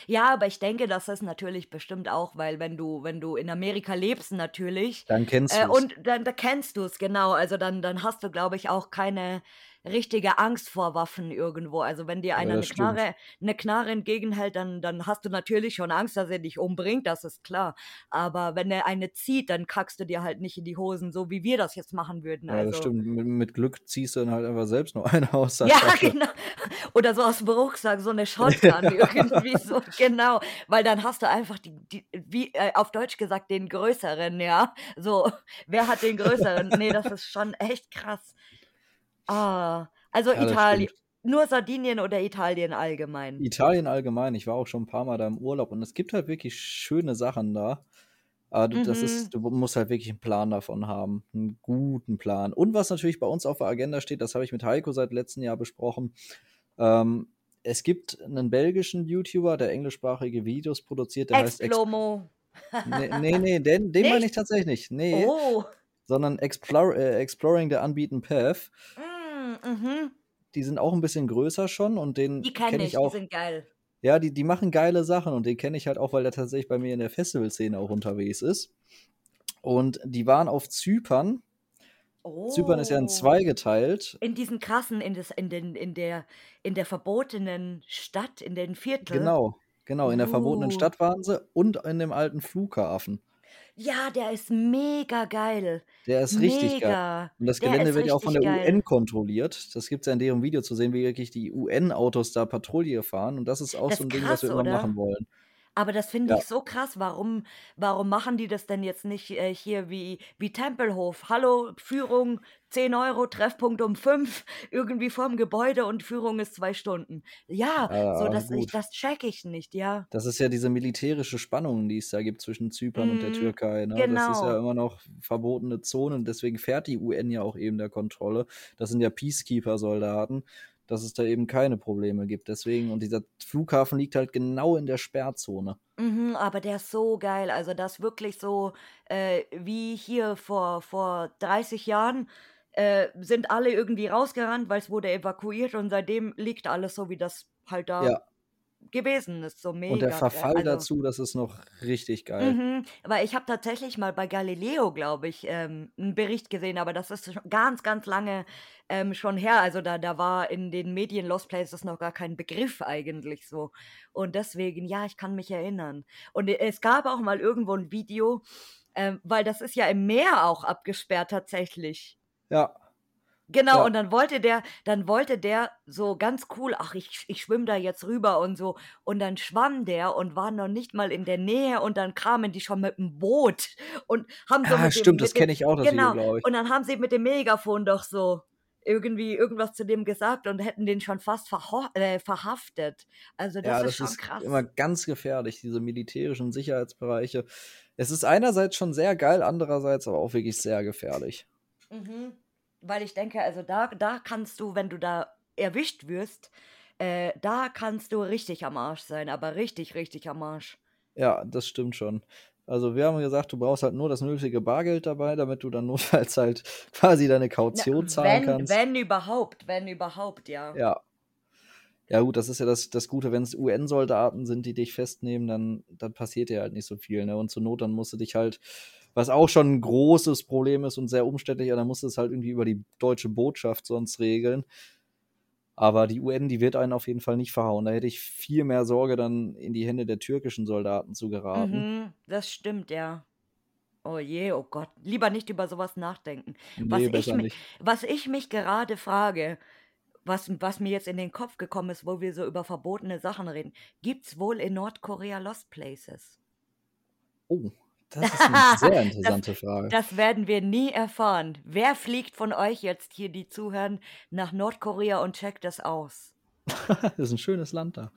Ja, aber ich denke, das ist natürlich bestimmt auch, weil wenn du, wenn du in Amerika lebst, natürlich, Dann kennst äh, du's. und dann da kennst du es, genau. Also dann, dann hast du, glaube ich, auch keine richtige Angst vor Waffen irgendwo. Also wenn dir einer eine stimmt. Knarre, eine Knarre entgegenhält, dann, dann hast du natürlich schon Angst, dass er dich umbringt, das ist klar. Aber wenn er eine zieht, dann kackst du dir halt nicht in die Hosen, so wie wir das jetzt machen würden. Ja, also. das stimmt. Mit, mit Glück ziehst du dann halt einfach selbst noch eine aus Ja, genau. Oder so aus dem Rucksack, so eine Shotgun irgendwie so, genau. Weil dann hast du einfach die, die wie äh, auf Deutsch gesagt, den größeren, ja. So, wer hat den größeren? Nee, das ist schon echt krass. Ah, also Ja, das Italien. Nur Sardinien oder Italien allgemein? Italien allgemein, ich war auch schon ein paar Mal da im Urlaub und es gibt halt wirklich schöne Sachen da. Aber du- das Mhm. ist, du musst halt wirklich einen Plan davon haben. Einen guten Plan. Und was natürlich bei uns auf der Agenda steht, das habe ich mit Heiko seit letztem Jahr besprochen. Ähm, es gibt einen belgischen YouTuber, der englischsprachige Videos produziert, der heißt Ex Explomo. Nee, nee, nee, den, den meine ich tatsächlich nicht. Nee, Oh. sondern Explore, äh, Exploring the Unbeaten Path. Mm, mhm. Die sind auch ein bisschen größer schon und den Die kenne kenne ich, ich die auch. sind geil. Ja, die, die machen geile Sachen und den kenne ich halt auch, weil der tatsächlich bei mir in der Festivalszene auch unterwegs ist. Und die waren auf Zypern. Zypern ist ja in Oh. zwei geteilt. In diesen krassen, in, das, in, den, in, der, in der verbotenen Stadt, in den Viertel. Genau, genau. In der verbotenen Uh. Stadt waren sie und in dem alten Flughafen. Ja, der ist mega geil. Der ist richtig geil. Mega. Und das Der Gelände wird ja auch von der geil. UN kontrolliert. Das gibt es ja in deren Video zu sehen, wie wirklich die UN-Autos da Patrouille fahren. Und das ist auch Das so ein Ding, was krass, wir immer oder? machen wollen. Aber das finde Ja. ich so krass. Warum, warum machen die das denn jetzt nicht äh, hier wie, wie Tempelhof? Hallo, Führung 10 Euro, Treffpunkt um 5, irgendwie vorm Gebäude und Führung ist zwei Stunden. Ja, so Ja, das, ich, gut. das check ich nicht, ja. Das ist ja diese militärische Spannung, die es da gibt zwischen Zypern und der Mhm, Türkei. Ne? Das ist ja genau. immer noch verbotene Zone und deswegen fährt die UN ja auch eben der Kontrolle. Das sind ja Peacekeeper-Soldaten, dass es da eben keine Probleme gibt. Deswegen, und dieser Flughafen liegt halt genau in der Sperrzone. Mhm, aber der ist so geil. Also das wirklich so äh, wie hier vor, vor 30 Jahren äh, sind alle irgendwie rausgerannt, weil es wurde evakuiert und seitdem liegt alles so, wie das halt da Ja. Gewesen ist. So mega. Und der. Verfall Also, dazu, das ist noch richtig geil. Mhm, weil ich habe tatsächlich mal bei Galileo, glaube ich, ähm, 'n Bericht gesehen, aber das ist schon ganz, ganz lange, ähm, schon her. Also, da da war in den Medien Lost Places noch gar kein Begriff eigentlich so. Und deswegen, ja, ich kann mich erinnern. Und e es gab auch mal irgendwo ein Video, ähm, weil das ist ja im Meer auch abgesperrt tatsächlich. Ja. Genau, Ja. und dann wollte der dann wollte der so ganz cool: „Ach, ich ich schwimme da jetzt rüber“ und so. Und dann schwamm der und war noch nicht mal in der Nähe und dann kamen die schon mit 'm Boot und haben so Ah, mit dem stimmt, das dem kenne ich auch, das genau, glaube ich. und dann haben sie mit dem Megafon doch so irgendwie irgendwas zu dem gesagt und hätten den schon fast äh, verhaftet. Also, das Ja, ist das schon ist krass. immer ganz gefährlich, diese militärischen Sicherheitsbereiche. Es ist einerseits schon sehr geil, andererseits aber auch wirklich sehr gefährlich. Mhm. Weil ich denke, also da da kannst du, wenn du da erwischt wirst, äh, da kannst du richtig am Arsch sein, aber richtig, richtig am Arsch. Ja, das stimmt schon. Also, wir haben gesagt, du brauchst halt nur das nötige Bargeld dabei, damit du dann notfalls halt quasi deine Na, Kaution zahlen wenn kannst. wenn überhaupt wenn überhaupt, ja. Ja. Ja gut, das ist ja das das Gute, wenn's UN-Soldaten sind, die dich festnehmen, dann dann passiert dir halt nicht so viel, ne? Und zur Not, dann musst du dich halt was auch schon 'n großes Problem ist und sehr umständlich, ja, dann musst du es halt irgendwie über die deutsche Botschaft sonst regeln. Aber die UN, die wird einen auf jeden Fall nicht verhauen. Da hätte ich viel mehr Sorge, dann in die Hände der türkischen Soldaten zu geraten. Mhm, das stimmt, ja. Oh je, oh Gott, lieber nicht über so was nachdenken. Was Ne, ich besser mi nicht. was ich mich gerade frage, was was mir jetzt in den Kopf gekommen ist, wo wir so über verbotene Sachen reden: Gibt's wohl in Nordkorea Lost Places? Oh, das ist 'ne sehr Das interessante Frage. das werden wir nie erfahren. Wer fliegt von euch jetzt hier, die zuhören, nach Nordkorea und checkt das aus? Das ist 'n schönes Land da.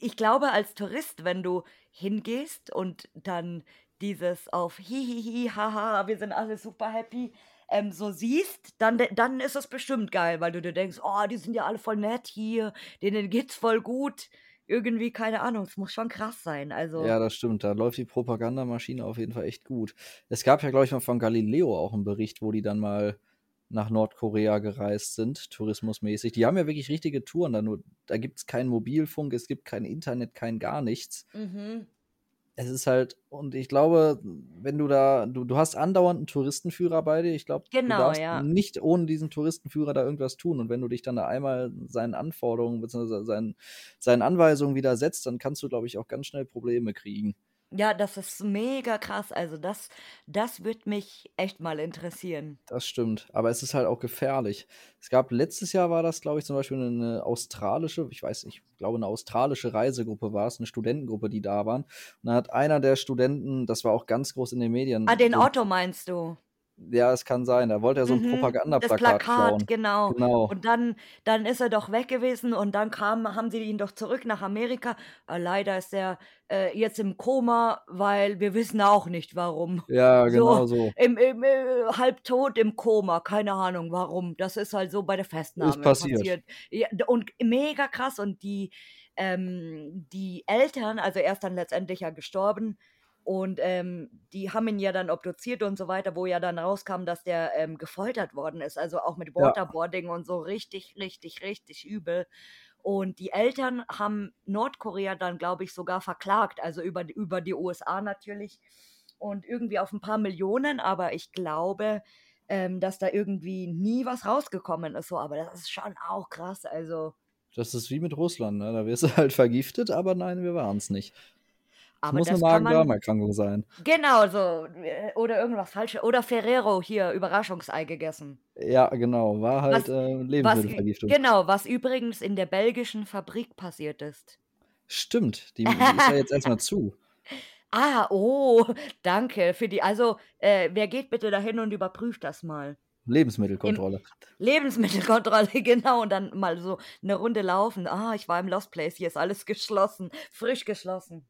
Ich glaube, als Tourist, wenn du hingehst und dann dieses auf „Hihihi, haha, wir sind alle super happy“, ähm, so siehst, dann dann ist es bestimmt geil, weil du dir denkst: „Oh, die sind ja alle voll nett hier, denen geht's voll gut.“ Irgendwie, keine Ahnung, es muss schon krass sein. Also Ja, das stimmt. Da läuft die Propagandamaschine auf jeden Fall echt gut. Es gab ja, glaube ich, mal von Galileo auch 'n Bericht, wo die dann mal nach Nordkorea gereist sind, tourismusmäßig. Die haben ja wirklich richtige Touren da, nur da gibt's keinen Mobilfunk, es gibt kein Internet, kein gar nichts. Mhm. Es ist halt und ich glaube, wenn du da du du hast andauernd 'n Touristenführer bei dir. Ich glaube, du Genau, darfst ja. nicht ohne diesen Touristenführer da irgendwas tun. Und wenn du dich dann da einmal seinen Anforderungen beziehungsweise seinen seinen Anweisungen widersetzt, dann kannst du, glaube ich, auch ganz schnell Probleme kriegen. Ja, das ist mega krass. Also, das das würde mich echt mal interessieren. Das stimmt, aber es ist halt auch gefährlich. Es gab letztes Jahr war das, glaube ich, zum Beispiel 'ne 'ne australische ich weiß nicht, ich glaube, 'ne australische Reisegruppe war's, 'ne Studentengruppe, die da waren. Und da hat einer der Studenten das war auch ganz groß in den Medien, Ah, den Otto meinst du? Ja, es kann sein. Da wollte er so 'n Mhm, das Propagandaplakat Plakat, klauen. genau. Genau. Und dann dann ist er doch weg gewesen und dann kam haben sie ihn doch zurück nach Amerika. Ah, leider ist er, äh, jetzt im Koma, weil wir wissen auch nicht warum. Ja, genau So, so. im im äh, halbtot im Koma, keine Ahnung warum. Das ist halt so bei der Ist Festnahme passiert. passiert. Ja, und mega krass und die ähm, die Eltern also, er ist dann letztendlich ja gestorben und, ähm, die haben ihn ja dann obduziert und so weiter, wo ja dann rauskam, dass der, ähm, gefoltert worden ist, also, auch mit Ja. Waterboarding und so richtig, richtig, richtig übel. Und die Eltern haben Nordkorea dann, glaube ich, sogar verklagt, also, über über die USA natürlich und irgendwie auf 'n paar Millionen, aber ich glaube, ähm, dass da irgendwie nie was rausgekommen ist so, aber das ist schon auch krass, also Das ist wie mit Russland, ne? Da wirst du halt vergiftet, aber nein, wir waren's nicht. Aber muss das man Magen-Darm-Erkrankung sein. genau so, äh, oder irgendwas Falsche oder Ferrero hier, Überraschungsei gegessen. Ja, genau, war halt, Was äh, was Lebensmittelvergiftung. genau, was übrigens in der belgischen Fabrik passiert ist. Stimmt, die die ist ja jetzt erst mal zu. Ah, oh, danke für die also, äh, wer geht bitte dahin und überprüft das mal? Im Lebensmittelkontrolle. Lebensmittelkontrolle, genau, und dann mal so 'ne Runde laufen. „Ah, ich war im Lost Place, hier ist alles geschlossen, frisch geschlossen.“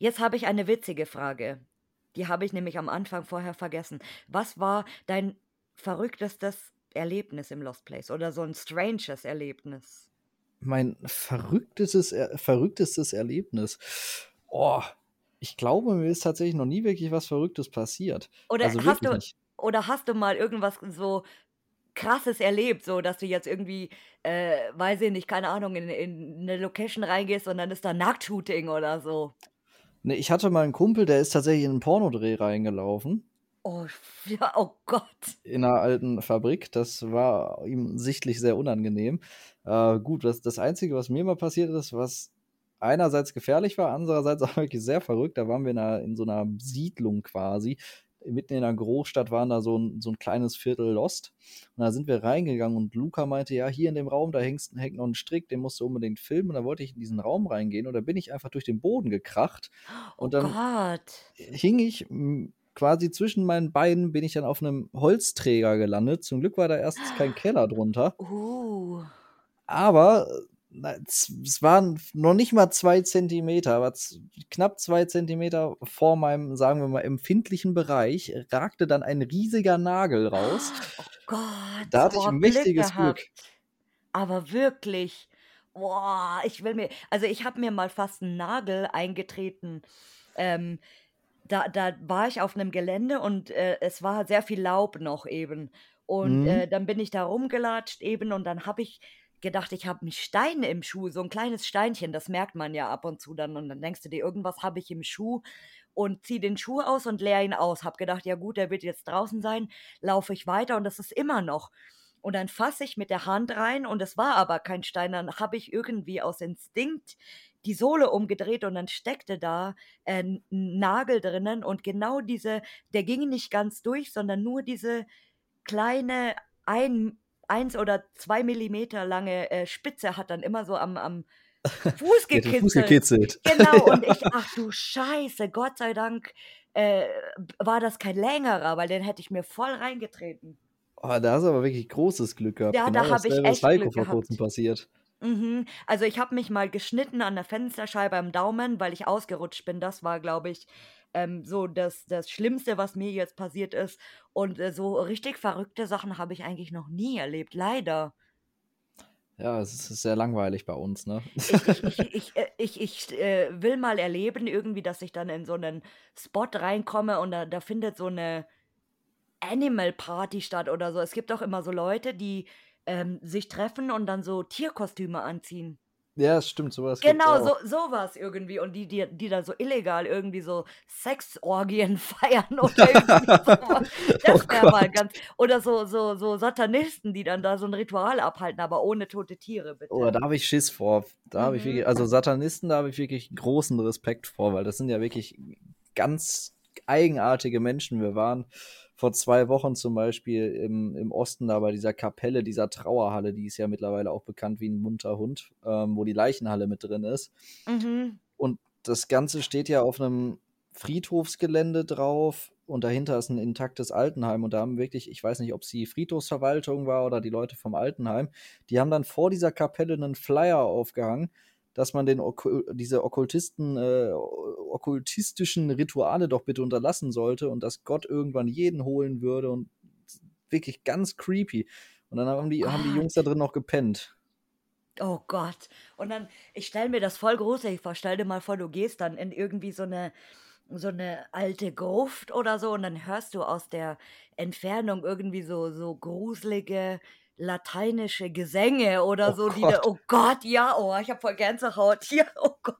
Jetzt habe ich eine witzige Frage. Die habe ich nämlich am Anfang vorher vergessen. Was war dein verrücktestes Erlebnis im Lost Place oder so 'n stranges Erlebnis? Mein verrücktestes Er verrücktestes Erlebnis. Oh, Ich glaube, mir ist tatsächlich noch nie wirklich was Verrücktes passiert. Oder Also hast du nicht. oder hast du mal irgendwas so Krasses erlebt, so dass du jetzt irgendwie, äh, weiß ich nicht, keine Ahnung, in in 'ne Location reingehst und dann ist da Nacktshooting oder so? Ne, ich hatte mal 'n Kumpel, der ist tatsächlich in 'n Pornodreh reingelaufen Oh, ja, oh Gott. in 'ner alten Fabrik. Das war ihm sichtlich sehr unangenehm. Äh, gut, das das Einzige, was mir mal passiert ist, was einerseits gefährlich war, andererseits auch wirklich sehr verrückt, da waren wir in 'ner in so 'ner Siedlung quasi. Mitten in 'ner Großstadt waren da so 'n so 'n kleines Viertel Lost. Und da sind wir reingegangen und Luca meinte: „Ja, hier in dem Raum, da hängst hängt noch 'n Strick, den musst du unbedingt filmen.“ Und da wollte ich in diesen Raum reingehen und da bin ich einfach durch den Boden gekracht. Oh Und dann Gott. hing ich, quasi zwischen meinen Beinen bin ich dann auf 'nem Holzträger gelandet. Zum Glück war da erstens kein Keller drunter. Uh. Aber, es waren noch nicht mal 2 Zentimeter, aber knapp 2 Zentimeter vor meinem, sagen wir mal, empfindlichen Bereich ragte dann ein riesiger Nagel raus. Oh Gott, Da hatte ich Glück mächtiges Glück. gehabt. Aber wirklich. Boah, ich will mir also, ich habe mir mal fast 'n Nagel eingetreten. Ähm, da da war ich auf 'nem Gelände und, äh, es war sehr viel Laub noch eben. Und, Mhm. äh, dann bin ich da rumgelatscht eben und dann habe ich gedacht, ich habe 'n Stein im Schuh, so 'n kleines Steinchen, das merkt man ja ab und zu dann und dann denkst du dir: „Irgendwas habe ich im Schuh“ und ziehe den Schuh aus und leere ihn aus. Habe gedacht: „Ja gut, der wird jetzt draußen sein.“ Laufe ich weiter und das ist immer noch. Und dann fasse ich mit der Hand rein und es war aber kein Stein. Dann habe ich irgendwie aus Instinkt die Sohle umgedreht und dann steckte da, äh, 'n 'n Nagel drinnen und genau diese der ging nicht ganz durch, sondern nur diese kleine ein 1 oder 2 Millimeter lange, äh, Spitze hat dann immer so am am Fuß den Fuß gekitzelt. gekitzelt. Genau, und Ja. ich ach du Scheiße, Gott sei Dank, äh, war das kein längerer, weil den hätte ich mir voll reingetreten. Oh, da hast du aber wirklich großes Glück gehabt. Ja, Genau da habe ich echt Heiko Glück vor Kurzem passiert. Mhm. Also, ich habe mich mal geschnitten an der Fensterscheibe am Daumen, weil ich ausgerutscht bin. Das war, glaube ich, ähm, so das das Schlimmste, was mir jetzt passiert ist. Und, äh, so richtig verrückte Sachen habe ich eigentlich noch nie erlebt, leider. Ja, es ist sehr langweilig bei uns, ne? Ich ich ich ich äh, ich ich, äh, will mal erleben irgendwie, dass ich dann in so 'nen Spot reinkomme und da da findet so 'ne Animal Party statt oder so. Es gibt auch immer so Leute, die, ähm, sich treffen und dann so Tierkostüme anziehen. Ja, das stimmt, so was gibt's Genau, so auch. so was irgendwie und die die die da so illegal irgendwie so Sexorgien feiern oder irgendwie so was. Oh Das wäre mal ganz oder so so so Satanisten, die dann da so 'n Ritual abhalten, aber ohne tote Tiere, Oh, bitte. da habe ich Schiss vor. Da habe ich Mhm. wirklich also Satanisten, da habe ich wirklich großen Respekt vor, weil das sind ja wirklich ganz eigenartige Menschen. Wir waren vor 2 Wochen zum Beispiel im im Osten da bei dieser Kapelle, dieser Trauerhalle, die ist ja mittlerweile auch bekannt wie 'n munter Hund, ähm, wo die Leichenhalle mit drin ist. Mhm. Und das Ganze steht ja auf 'nem Friedhofsgelände drauf und dahinter ist 'n intaktes Altenheim und da haben wirklich ich weiß nicht, ob's die Friedhofsverwaltung war oder die Leute vom Altenheim, die haben dann vor dieser Kapelle 'nen Flyer aufgehangen, dass man den Okku diese Okkultisten äh, okkultistischen Rituale doch bitte unterlassen sollte und dass Gott irgendwann jeden holen würde und wirklich ganz creepy. Und dann haben die haben die Jungs da drin noch gepennt. Oh Gott. Und dann ich stelle mir das voll gruselig vor. Stell dir mal vor, du gehst dann in irgendwie so 'ne so 'ne alte Gruft oder so und dann hörst du aus der Entfernung irgendwie so so gruselige lateinische Gesänge oder Oh so, die da Gott. oh Gott, ja, oh, ich habe voll Gänsehaut hier, oh Gott.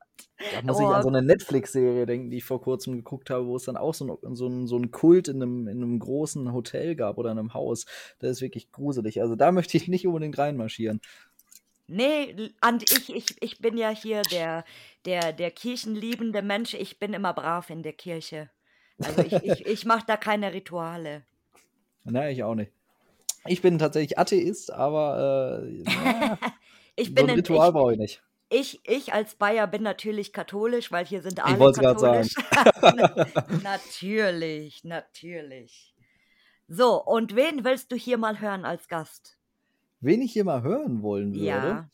Da muss ich an Oh. so 'ne Netflix-Serie denken, die ich vor Kurzem geguckt habe, wo es dann auch so 'n so 'n so 'n Kult in 'nem in 'nem großen Hotel gab oder in 'nem Haus. Das ist wirklich gruselig. Also, da möchte ich nicht unbedingt reinmarschieren. Ne, l and ich ich ich bin ja hier der der der kirchenliebende Mensch. Ich bin immer brav in der Kirche. Also, ich ich ich mache da keine Rituale. Ne, ich auch nicht. Ich bin tatsächlich Atheist, aber, äh, na, Ich so bin 'n in Ritual ich brauche ich nicht. ich ich als Bayer bin natürlich katholisch, weil hier sind Ich alle wollte grad sagen. katholisch. Na natürlich, natürlich. So, und wen willst du hier mal hören als Gast? Wen ich hier mal hören wollen würde, Ja.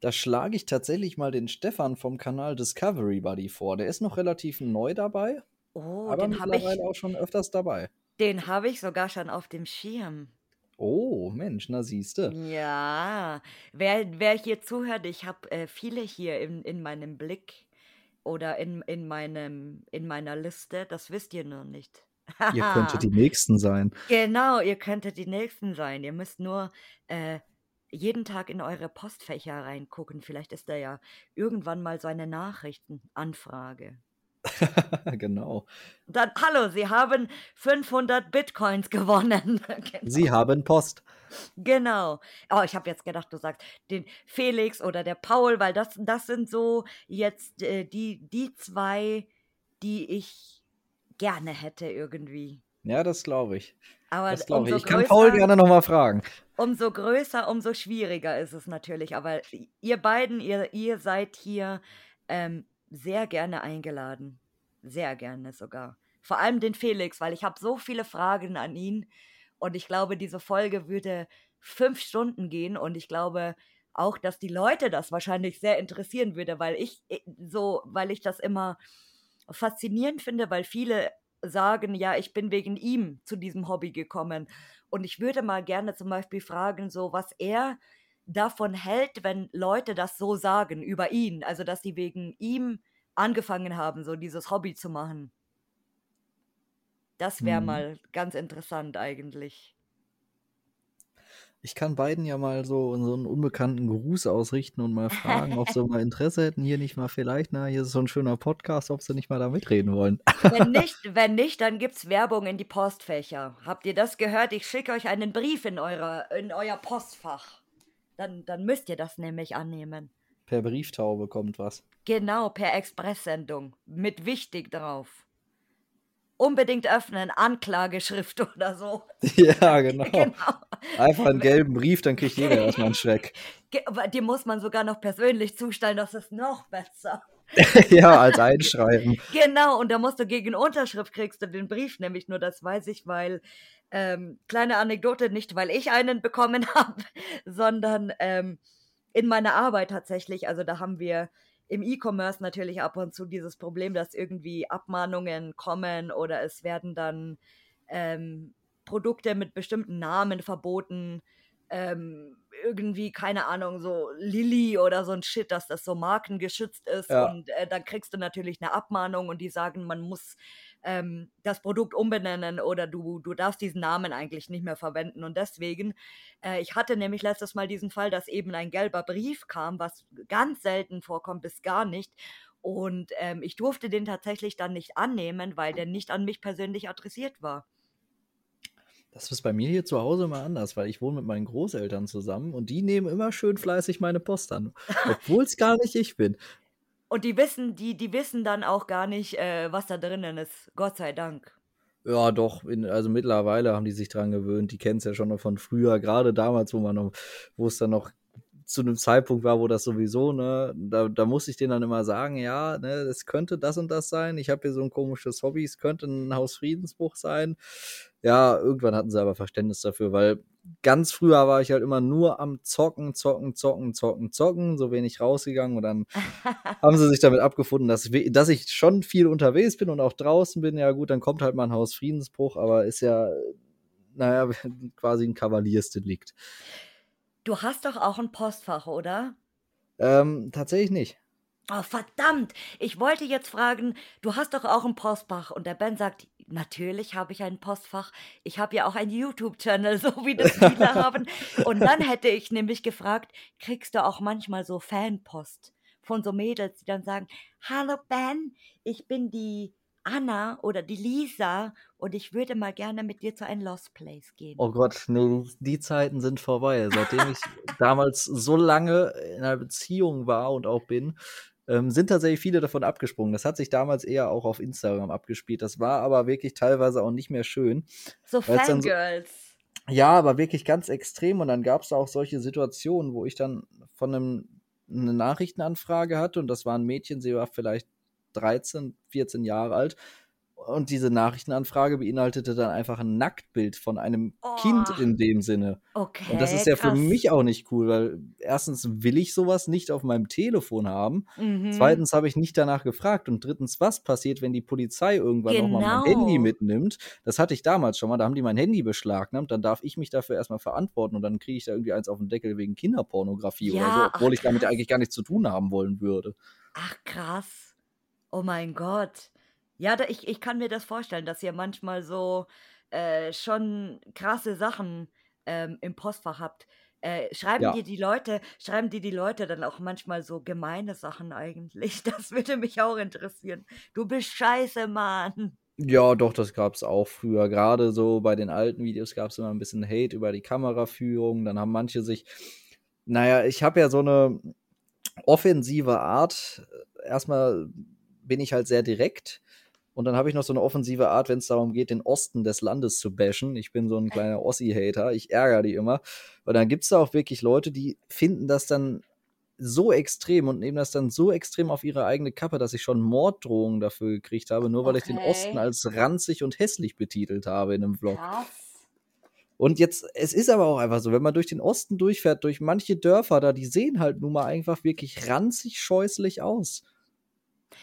da schlage ich tatsächlich mal den Stefan vom Kanal Discovery Buddy vor. Der ist noch relativ neu dabei, Oh, aber den habe ich auch schon öfters dabei. den habe ich sogar schon auf dem Schirm. Oh, Mensch, na siehste. Ja, wer wer hier zuhört, ich habe, äh, viele hier in in meinem Blick. oder in, in, meinem, in meiner Liste, das wisst ihr nur nicht. Ihr könntet die Nächsten sein. Genau, ihr könntet die Nächsten sein. Ihr müsst nur äh, jeden Tag in eure Postfächer reingucken. Vielleicht ist da ja irgendwann mal so eine Nachrichtenanfrage. genau. Dann, hallo, Sie haben 500 Bitcoins gewonnen. genau. Sie haben Post. Genau. Oh, ich habe jetzt gedacht, du sagst den Felix oder der Paul, weil das, das sind so jetzt äh, die, die zwei, die ich gerne hätte irgendwie. Ja, das glaube ich. Aber das glaube ich. Ich kann Paul gerne nochmal fragen. umso größer, umso schwieriger ist es natürlich. Aber ihr beiden, ihr, ihr seid hier ähm, sehr gerne eingeladen. Sehr gerne sogar. Vor allem den Felix, weil ich habe so viele Fragen an ihn. Und ich glaube, diese Folge würde fünf Stunden gehen. Und ich glaube auch, dass die Leute das wahrscheinlich sehr interessieren würde, weil ich äh, so, weil ich das immer faszinierend finde, weil viele sagen, ja, ich bin wegen ihm zu diesem Hobby gekommen. Und ich würde mal gerne zum Beispiel fragen, so was er davon hält, wenn Leute das so sagen über ihn. Also, dass sie wegen ihm angefangen haben, so dieses Hobby zu machen. Das wäre Hm. mal ganz interessant eigentlich. Ich kann beiden ja mal so, so einen unbekannten Gruß ausrichten und mal fragen, ob sie mal Interesse hätten, hier nicht mal vielleicht, na, hier ist so ein schöner Podcast, ob sie nicht mal da mitreden wollen. Wenn nicht, wenn nicht, dann gibt's Werbung in die Postfächer. Habt ihr das gehört? Ich schicke euch einen Brief in, eure, in euer Postfach. Dann, dann müsst ihr das nämlich annehmen. Per Brieftaube kommt was. Genau, per Expresssendung. Mit wichtig drauf. Unbedingt öffnen, Anklageschrift oder so. Ja, genau. Genau. Einfach einen gelben Brief, dann kriegt jeder erstmal einen Schreck. Die muss man sogar noch persönlich zustellen, das ist noch besser. ja, als Einschreiben. Genau, und da musst du gegen Unterschrift kriegst du den Brief, nämlich nur das weiß ich, weil, ähm, kleine Anekdote, nicht weil ich einen bekommen habe, sondern ähm, in meiner Arbeit tatsächlich, also da haben wir im E-Commerce natürlich ab und zu dieses Problem, dass irgendwie Abmahnungen kommen oder es werden dann ähm, Produkte mit bestimmten Namen verboten. Ähm, irgendwie, keine Ahnung, so Lilly oder so ein Shit, dass das so markengeschützt ist. Ja. Und äh, dann kriegst du natürlich eine Abmahnung und die sagen, man muss ähm, das Produkt umbenennen oder du, du darfst diesen Namen eigentlich nicht mehr verwenden. Und deswegen, äh, ich hatte nämlich letztes Mal diesen Fall, dass eben ein gelber Brief kam, was ganz selten vorkommt, bis gar nicht. Und ähm, ich durfte den tatsächlich dann nicht annehmen, weil der nicht an mich persönlich adressiert war. Das ist bei mir hier zu Hause immer anders, weil ich wohne mit meinen Großeltern zusammen und die nehmen immer schön fleißig meine Post an, obwohl es gar nicht ich bin. Und die wissen, die, die wissen dann auch gar nicht, äh, was da drinnen ist. Gott sei Dank. Ja, doch, in, also mittlerweile haben die sich dran gewöhnt. Die kennen es ja schon noch von früher, gerade damals, wo man noch, wo es dann noch zu einem Zeitpunkt war, wo das sowieso, ne, da, da musste ich denen dann immer sagen, ja, ne, es könnte das und das sein. Ich habe hier so ein komisches Hobby, es könnte ein Hausfriedensbruch sein. Ja, irgendwann hatten sie aber Verständnis dafür, weil ganz früher war ich halt immer nur am Zocken, Zocken, Zocken, Zocken, Zocken, so wenig rausgegangen und dann haben sie sich damit abgefunden, dass, dass ich schon viel unterwegs bin und auch draußen bin. Ja, gut, dann kommt halt mal ein Hausfriedensbruch, aber ist ja, naja, quasi ein Kavaliersdelikt. Du hast doch auch ein Postfach, oder? Ähm, tatsächlich nicht. Oh, verdammt! Ich wollte jetzt fragen, du hast doch auch ein Postfach. Und der Ben sagt, natürlich habe ich ein Postfach. Ich habe ja auch einen YouTube-Channel, so wie das viele haben. Und dann hätte ich nämlich gefragt, kriegst du auch manchmal so Fanpost von so Mädels, die dann sagen, hallo Ben, ich bin die Anna oder die Lisa und ich würde mal gerne mit dir zu einem Lost Place gehen. Oh Gott, nee, die Zeiten sind vorbei. Seitdem ich damals so lange in einer Beziehung war und auch bin, ähm, sind tatsächlich viele davon abgesprungen. Das hat sich damals eher auch auf Instagram abgespielt. Das war aber wirklich teilweise auch nicht mehr schön. So Fangirls. Ja, aber wirklich ganz extrem. Und dann gab es auch solche Situationen, wo ich dann von einem eine Nachrichtenanfrage hatte und das war ein Mädchen, sie war vielleicht 13, 14 Jahre alt. Und diese Nachrichtenanfrage beinhaltete dann einfach ein Nacktbild von einem Oh. Kind in dem Sinne. Okay. Und das ist ja für krass. mich auch nicht cool, weil erstens will ich sowas nicht auf meinem Telefon haben. Mhm. Zweitens habe ich nicht danach gefragt. Und drittens, was passiert, wenn die Polizei irgendwann nochmal mein Genau. Handy mitnimmt? Das hatte ich damals schon mal. Da haben die mein Handy beschlagnahmt. Dann darf ich mich dafür erstmal verantworten. Und dann kriege ich da irgendwie eins auf den Deckel wegen Kinderpornografie oder Ja, so, obwohl ach, ich damit eigentlich gar nichts zu tun haben wollen würde. Ach krass. Oh mein Gott. Ja, da, ich, ich kann mir das vorstellen, dass ihr manchmal so äh, schon krasse Sachen ähm, im Postfach habt. Äh, schreiben Ja. dir die Leute, schreiben dir die Leute dann auch manchmal so gemeine Sachen eigentlich? Das würde mich auch interessieren. Du bist scheiße, Mann. Ja, doch, das gab's auch früher. Gerade so bei den alten Videos gab's immer ein bisschen Hate über die Kameraführung. Dann haben manche sich, naja, ich habe ja so eine offensive Art. Erstmal bin ich halt sehr direkt. Und dann habe ich noch so eine offensive Art, wenn es darum geht, den Osten des Landes zu bashen. Ich bin so ein kleiner Ossi-Hater. Ich ärgere die immer. Weil dann gibt's da auch wirklich Leute, die finden das dann so extrem und nehmen das dann so extrem auf ihre eigene Kappe, dass ich schon Morddrohungen dafür gekriegt habe, nur weil ich den Osten Okay. als ranzig und hässlich betitelt habe in einem Vlog. Krass. Und jetzt, es ist aber auch einfach so, wenn man durch den Osten durchfährt, durch manche Dörfer da, die sehen halt nun mal einfach wirklich ranzig scheußlich aus.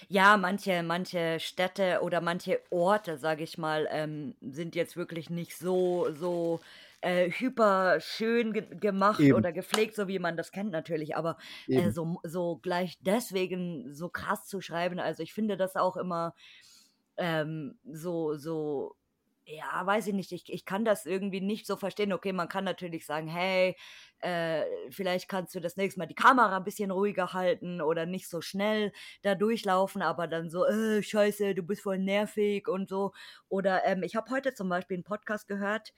Ja, manche, manche Städte oder manche Orte, sage ich mal, ähm, sind jetzt wirklich nicht so, so äh, hyper schön ge gemacht Eben. oder gepflegt, so wie man das kennt natürlich, aber äh, so, so gleich deswegen so krass zu schreiben, also ich finde das auch immer ähm, so, so, ja, weiß ich nicht, ich, ich kann das irgendwie nicht so verstehen. Okay, man kann natürlich sagen, hey, äh, vielleicht kannst du das nächste Mal die Kamera ein bisschen ruhiger halten oder nicht so schnell da durchlaufen, aber dann so, äh, scheiße, du bist voll nervig und so. Oder ähm, ich habe heute zum Beispiel einen Podcast gehört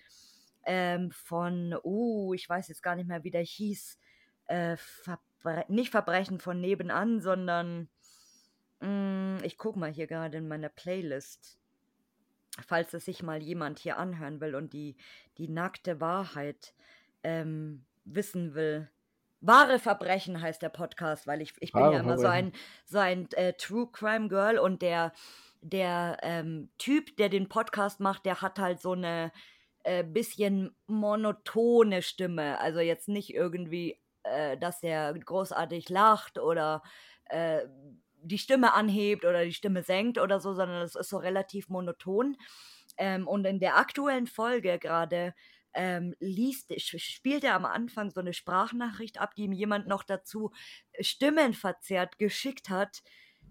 ähm, von, uh, ich weiß jetzt gar nicht mehr, wie der hieß, äh, Verbre nicht Verbrechen von nebenan, sondern mh, ich gucke mal hier gerade in meiner Playlist falls es sich mal jemand hier anhören will und die, die nackte Wahrheit ähm, wissen will. Wahre Verbrechen heißt der Podcast, weil ich, ich bin Wahre ja immer so Verbrechen. ein, so ein äh, True Crime Girl und der, der ähm, Typ, der den Podcast macht, der hat halt so eine äh, bisschen monotone Stimme. Also jetzt nicht irgendwie, äh, dass der großartig lacht oder äh, die Stimme anhebt oder die Stimme senkt oder so, sondern es ist so relativ monoton. Ähm, und in der aktuellen Folge gerade ähm, liest, spielt er am Anfang so eine Sprachnachricht ab, die ihm jemand noch dazu stimmenverzerrt geschickt hat.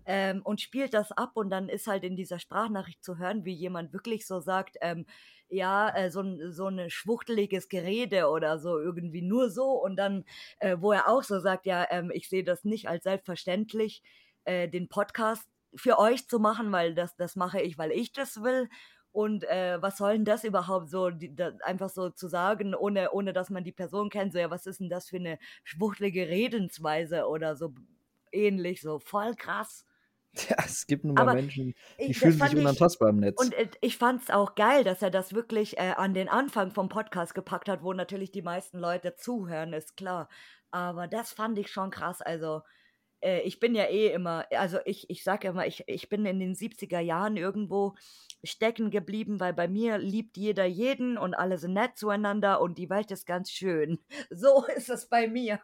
Ähm, und spielt das ab und dann ist halt in dieser Sprachnachricht zu hören, wie jemand wirklich so sagt, ähm, ja, äh, so, ein, so ein schwuchteliges Gerede oder so irgendwie nur so und dann, äh, wo er auch so sagt, ja, ähm, ich sehe das nicht als selbstverständlich, äh, den Podcast für euch zu machen, weil das, das mache ich, weil ich das will. Und äh, was soll denn das überhaupt so, die, da, einfach so zu sagen, ohne, ohne dass man die Person kennt, so, ja, was ist denn das für eine schwuchtelige Redensweise oder so ähnlich, so voll krass. Ja, es gibt nun mal Aber Menschen, die ich, fühlen sich fand ich, unantastbar im Netz. und äh, ich fand es auch geil, dass er das wirklich äh, an den Anfang vom Podcast gepackt hat, wo natürlich die meisten Leute zuhören, ist klar. Aber das fand ich schon krass. Also, äh, ich bin ja eh immer, also ich, ich sag immer, ich, ich bin in den 70er Jahren irgendwo stecken geblieben, weil bei mir liebt jeder jeden und alle sind nett zueinander und die Welt ist ganz schön. So ist es bei mir.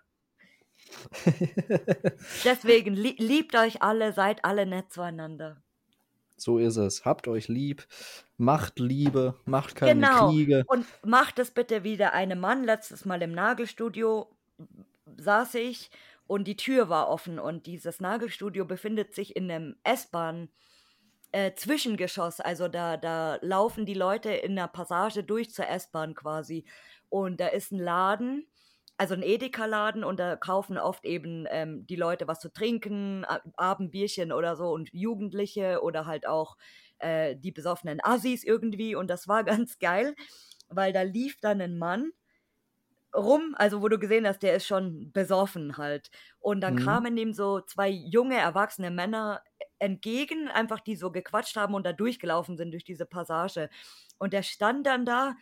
Deswegen lie liebt euch alle, seid alle nett zueinander. so ist es. Habt euch lieb, macht Liebe, macht keine Genau. Kriege. Und macht es bitte wieder einem Mann. Letztes Mal im Nagelstudio saß ich und die Tür war offen und dieses Nagelstudio befindet sich in einem S-Bahn. Äh, Zwischengeschoss, also da, da laufen die Leute in der Passage durch zur S-Bahn quasi. Und da ist ein Laden, also ein Edeka-Laden und da kaufen oft eben ähm, die Leute was zu trinken, Abendbierchen oder so und Jugendliche oder halt auch äh, die besoffenen Assis irgendwie. Und das war ganz geil, weil da lief dann ein Mann rum, also wo du gesehen hast, der ist schon besoffen halt. Und dann Mhm. kamen ihm so zwei junge, erwachsene Männer entgegen, einfach die so gequatscht haben und da durchgelaufen sind durch diese Passage. Und der stand dann da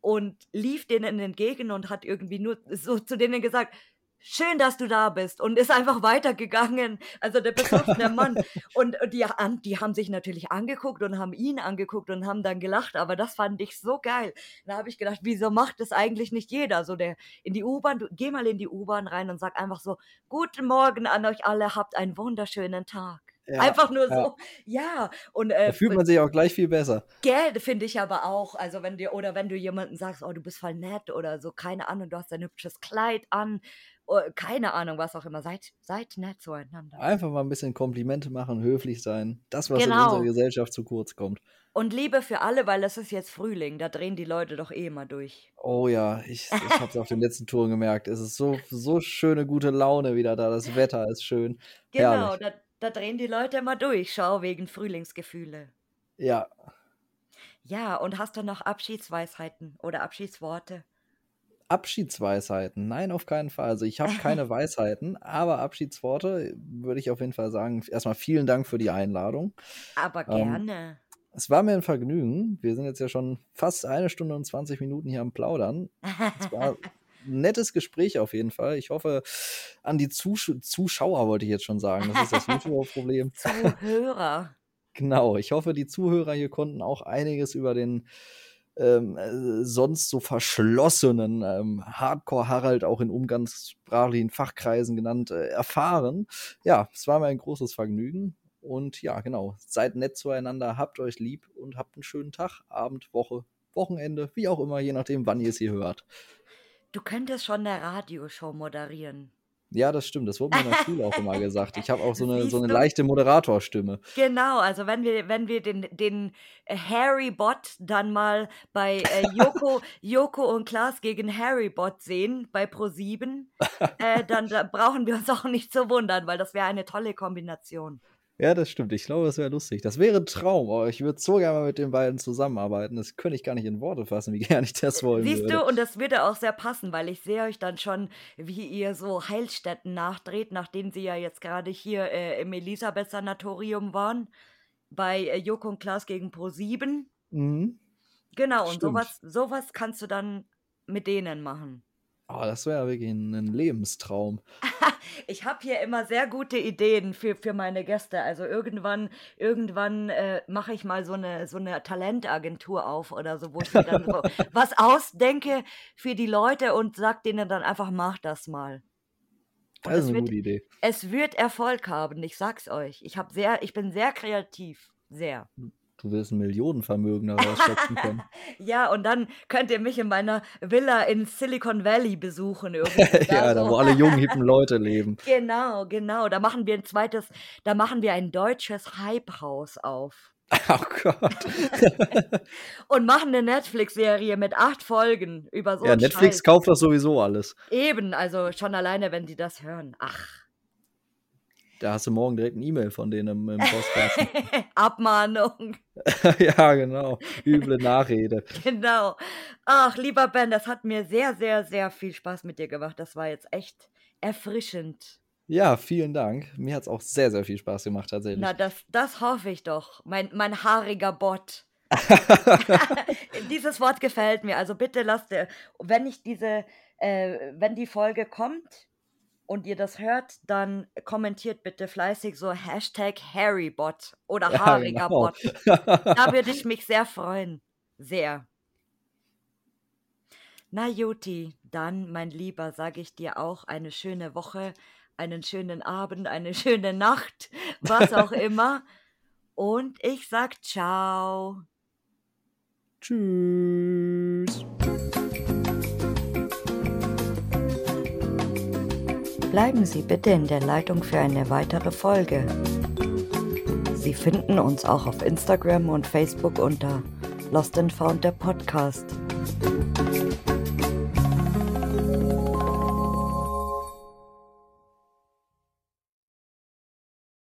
und lief denen entgegen und hat irgendwie nur so zu denen gesagt, schön, dass du da bist und ist einfach weitergegangen. Also der besoffene Mann. Und und die, die haben sich natürlich angeguckt und haben ihn angeguckt und haben dann gelacht, aber das fand ich so geil. Da habe ich gedacht, wieso macht das eigentlich nicht jeder? So der in die U-Bahn, du- geh mal in die U-Bahn rein und sag einfach so, guten Morgen an euch alle, habt einen wunderschönen Tag. Ja, Einfach nur ja. so. Ja. Und, äh, da fühlt man sich auch gleich viel besser. Gell, finde ich aber auch. Also wenn dir, oder wenn du jemanden sagst, oh, du bist voll nett oder so, keine Ahnung, du hast ein hübsches Kleid an, keine Ahnung, was auch immer. Seid, seid nett zueinander. Einfach mal ein bisschen Komplimente machen, höflich sein. Das, was genau. in unserer Gesellschaft zu kurz kommt. Und Liebe für alle, weil es ist jetzt Frühling, da drehen die Leute doch eh immer durch. Oh ja, ich, ich habe es auf den letzten Touren gemerkt. Es ist so, so schöne, gute Laune wieder da. Das Wetter ist schön. Genau, da, da, drehen die Leute immer durch. Schau, wegen Frühlingsgefühle. Ja. Ja, und hast du noch Abschiedsweisheiten oder Abschiedsworte? Abschiedsweisheiten? Nein, auf keinen Fall. Also ich habe keine Weisheiten, aber Abschiedsworte würde ich auf jeden Fall sagen. Erstmal vielen Dank für die Einladung. Aber ähm, gerne. Ähm, es war mir ein Vergnügen. Wir sind jetzt ja schon fast eine Stunde und 20 Minuten hier am Plaudern. Es war ein nettes Gespräch auf jeden Fall. Ich hoffe, an die Zus Zuschauer wollte ich jetzt schon sagen. Das ist das YouTuber-Problem. Zuhörer. genau. Ich hoffe, die Zuhörer hier konnten auch einiges über den ähm, äh, sonst so verschlossenen ähm, Hardcore-Harald auch in umgangssprachlichen Fachkreisen genannt äh, erfahren. Ja, es war mir ein großes Vergnügen. Und ja, genau, seid nett zueinander, habt euch lieb und habt einen schönen Tag, Abend, Woche, Wochenende, wie auch immer, je nachdem, wann ihr es hier hört. Du könntest schon eine Radioshow moderieren. Ja, das stimmt. Das wurde mir in der Schule auch immer gesagt. Ich habe auch so eine, so eine leichte Moderatorstimme. Genau, also wenn wir, wenn wir den, den Harry Bot dann mal bei äh, Joko, Joko und Klaas gegen Harry Bot sehen, bei Pro7, äh, dann da brauchen wir uns auch nicht zu wundern, weil das wäre eine tolle Kombination. Ja, das stimmt. Ich glaube, das wäre lustig. Das wäre ein Traum, aber ich würde so gerne mal mit den beiden zusammenarbeiten. Das könnte ich gar nicht in Worte fassen, wie gerne ich das wollen Siehst würde. du, und das würde auch sehr passen, weil ich sehe euch dann schon, wie ihr so Heilstätten nachdreht, nachdem sie ja jetzt gerade hier äh, im Elisabeth-Sanatorium waren, bei äh, Joko und Klaas gegen Pro7. Mhm. Genau, und sowas, sowas kannst du dann mit denen machen. Oh, das wäre wirklich ein Lebenstraum. ich habe hier immer sehr gute Ideen für, für meine Gäste. Also irgendwann, irgendwann äh, mache ich mal so eine, so eine Talentagentur auf oder so, wo ich mir dann so was ausdenke für die Leute und sag denen dann einfach, mach das mal. Und das ist eine wird, gute Idee. Es wird Erfolg haben, ich sag's euch. Ich, hab sehr, ich bin sehr kreativ. Sehr. Du wirst ein Millionenvermögen daraus schöpfen können. ja, und dann könnt ihr mich in meiner Villa in Silicon Valley besuchen. ja, da wo alle jungen, hippen Leute leben. Genau, genau. Da machen wir ein zweites, da machen wir ein deutsches Hype-Haus auf. Oh Gott. und machen eine Netflix-Serie mit acht Folgen über so. Ja, Netflix Scheiß. kauft das sowieso alles. Eben, also schon alleine, wenn die das hören. Ach. Da hast du morgen direkt eine E-Mail von denen im, im Postkasten. Abmahnung. ja, genau. Üble Nachrede. Genau. Ach, lieber Ben, das hat mir sehr, sehr, sehr viel Spaß mit dir gemacht. Das war jetzt echt erfrischend. Ja, vielen Dank. Mir hat es auch sehr, sehr viel Spaß gemacht, tatsächlich. Na, das, das hoffe ich doch. Mein, mein haariger Bot. Dieses Wort gefällt mir. Also bitte lasst, wenn ich diese, äh, wenn die Folge kommt, und ihr das hört, dann kommentiert bitte fleißig so Hashtag Harrybot oder ja, Haarigerbot. Genau. da würde ich mich sehr freuen. Sehr. Na Juti, dann, mein Lieber, sage ich dir auch eine schöne Woche, einen schönen Abend, eine schöne Nacht, was auch immer. Und ich sag ciao. Tschüss. Bleiben Sie bitte in der Leitung für eine weitere Folge. Sie finden uns auch auf Instagram und Facebook unter Lost and Found der Podcast.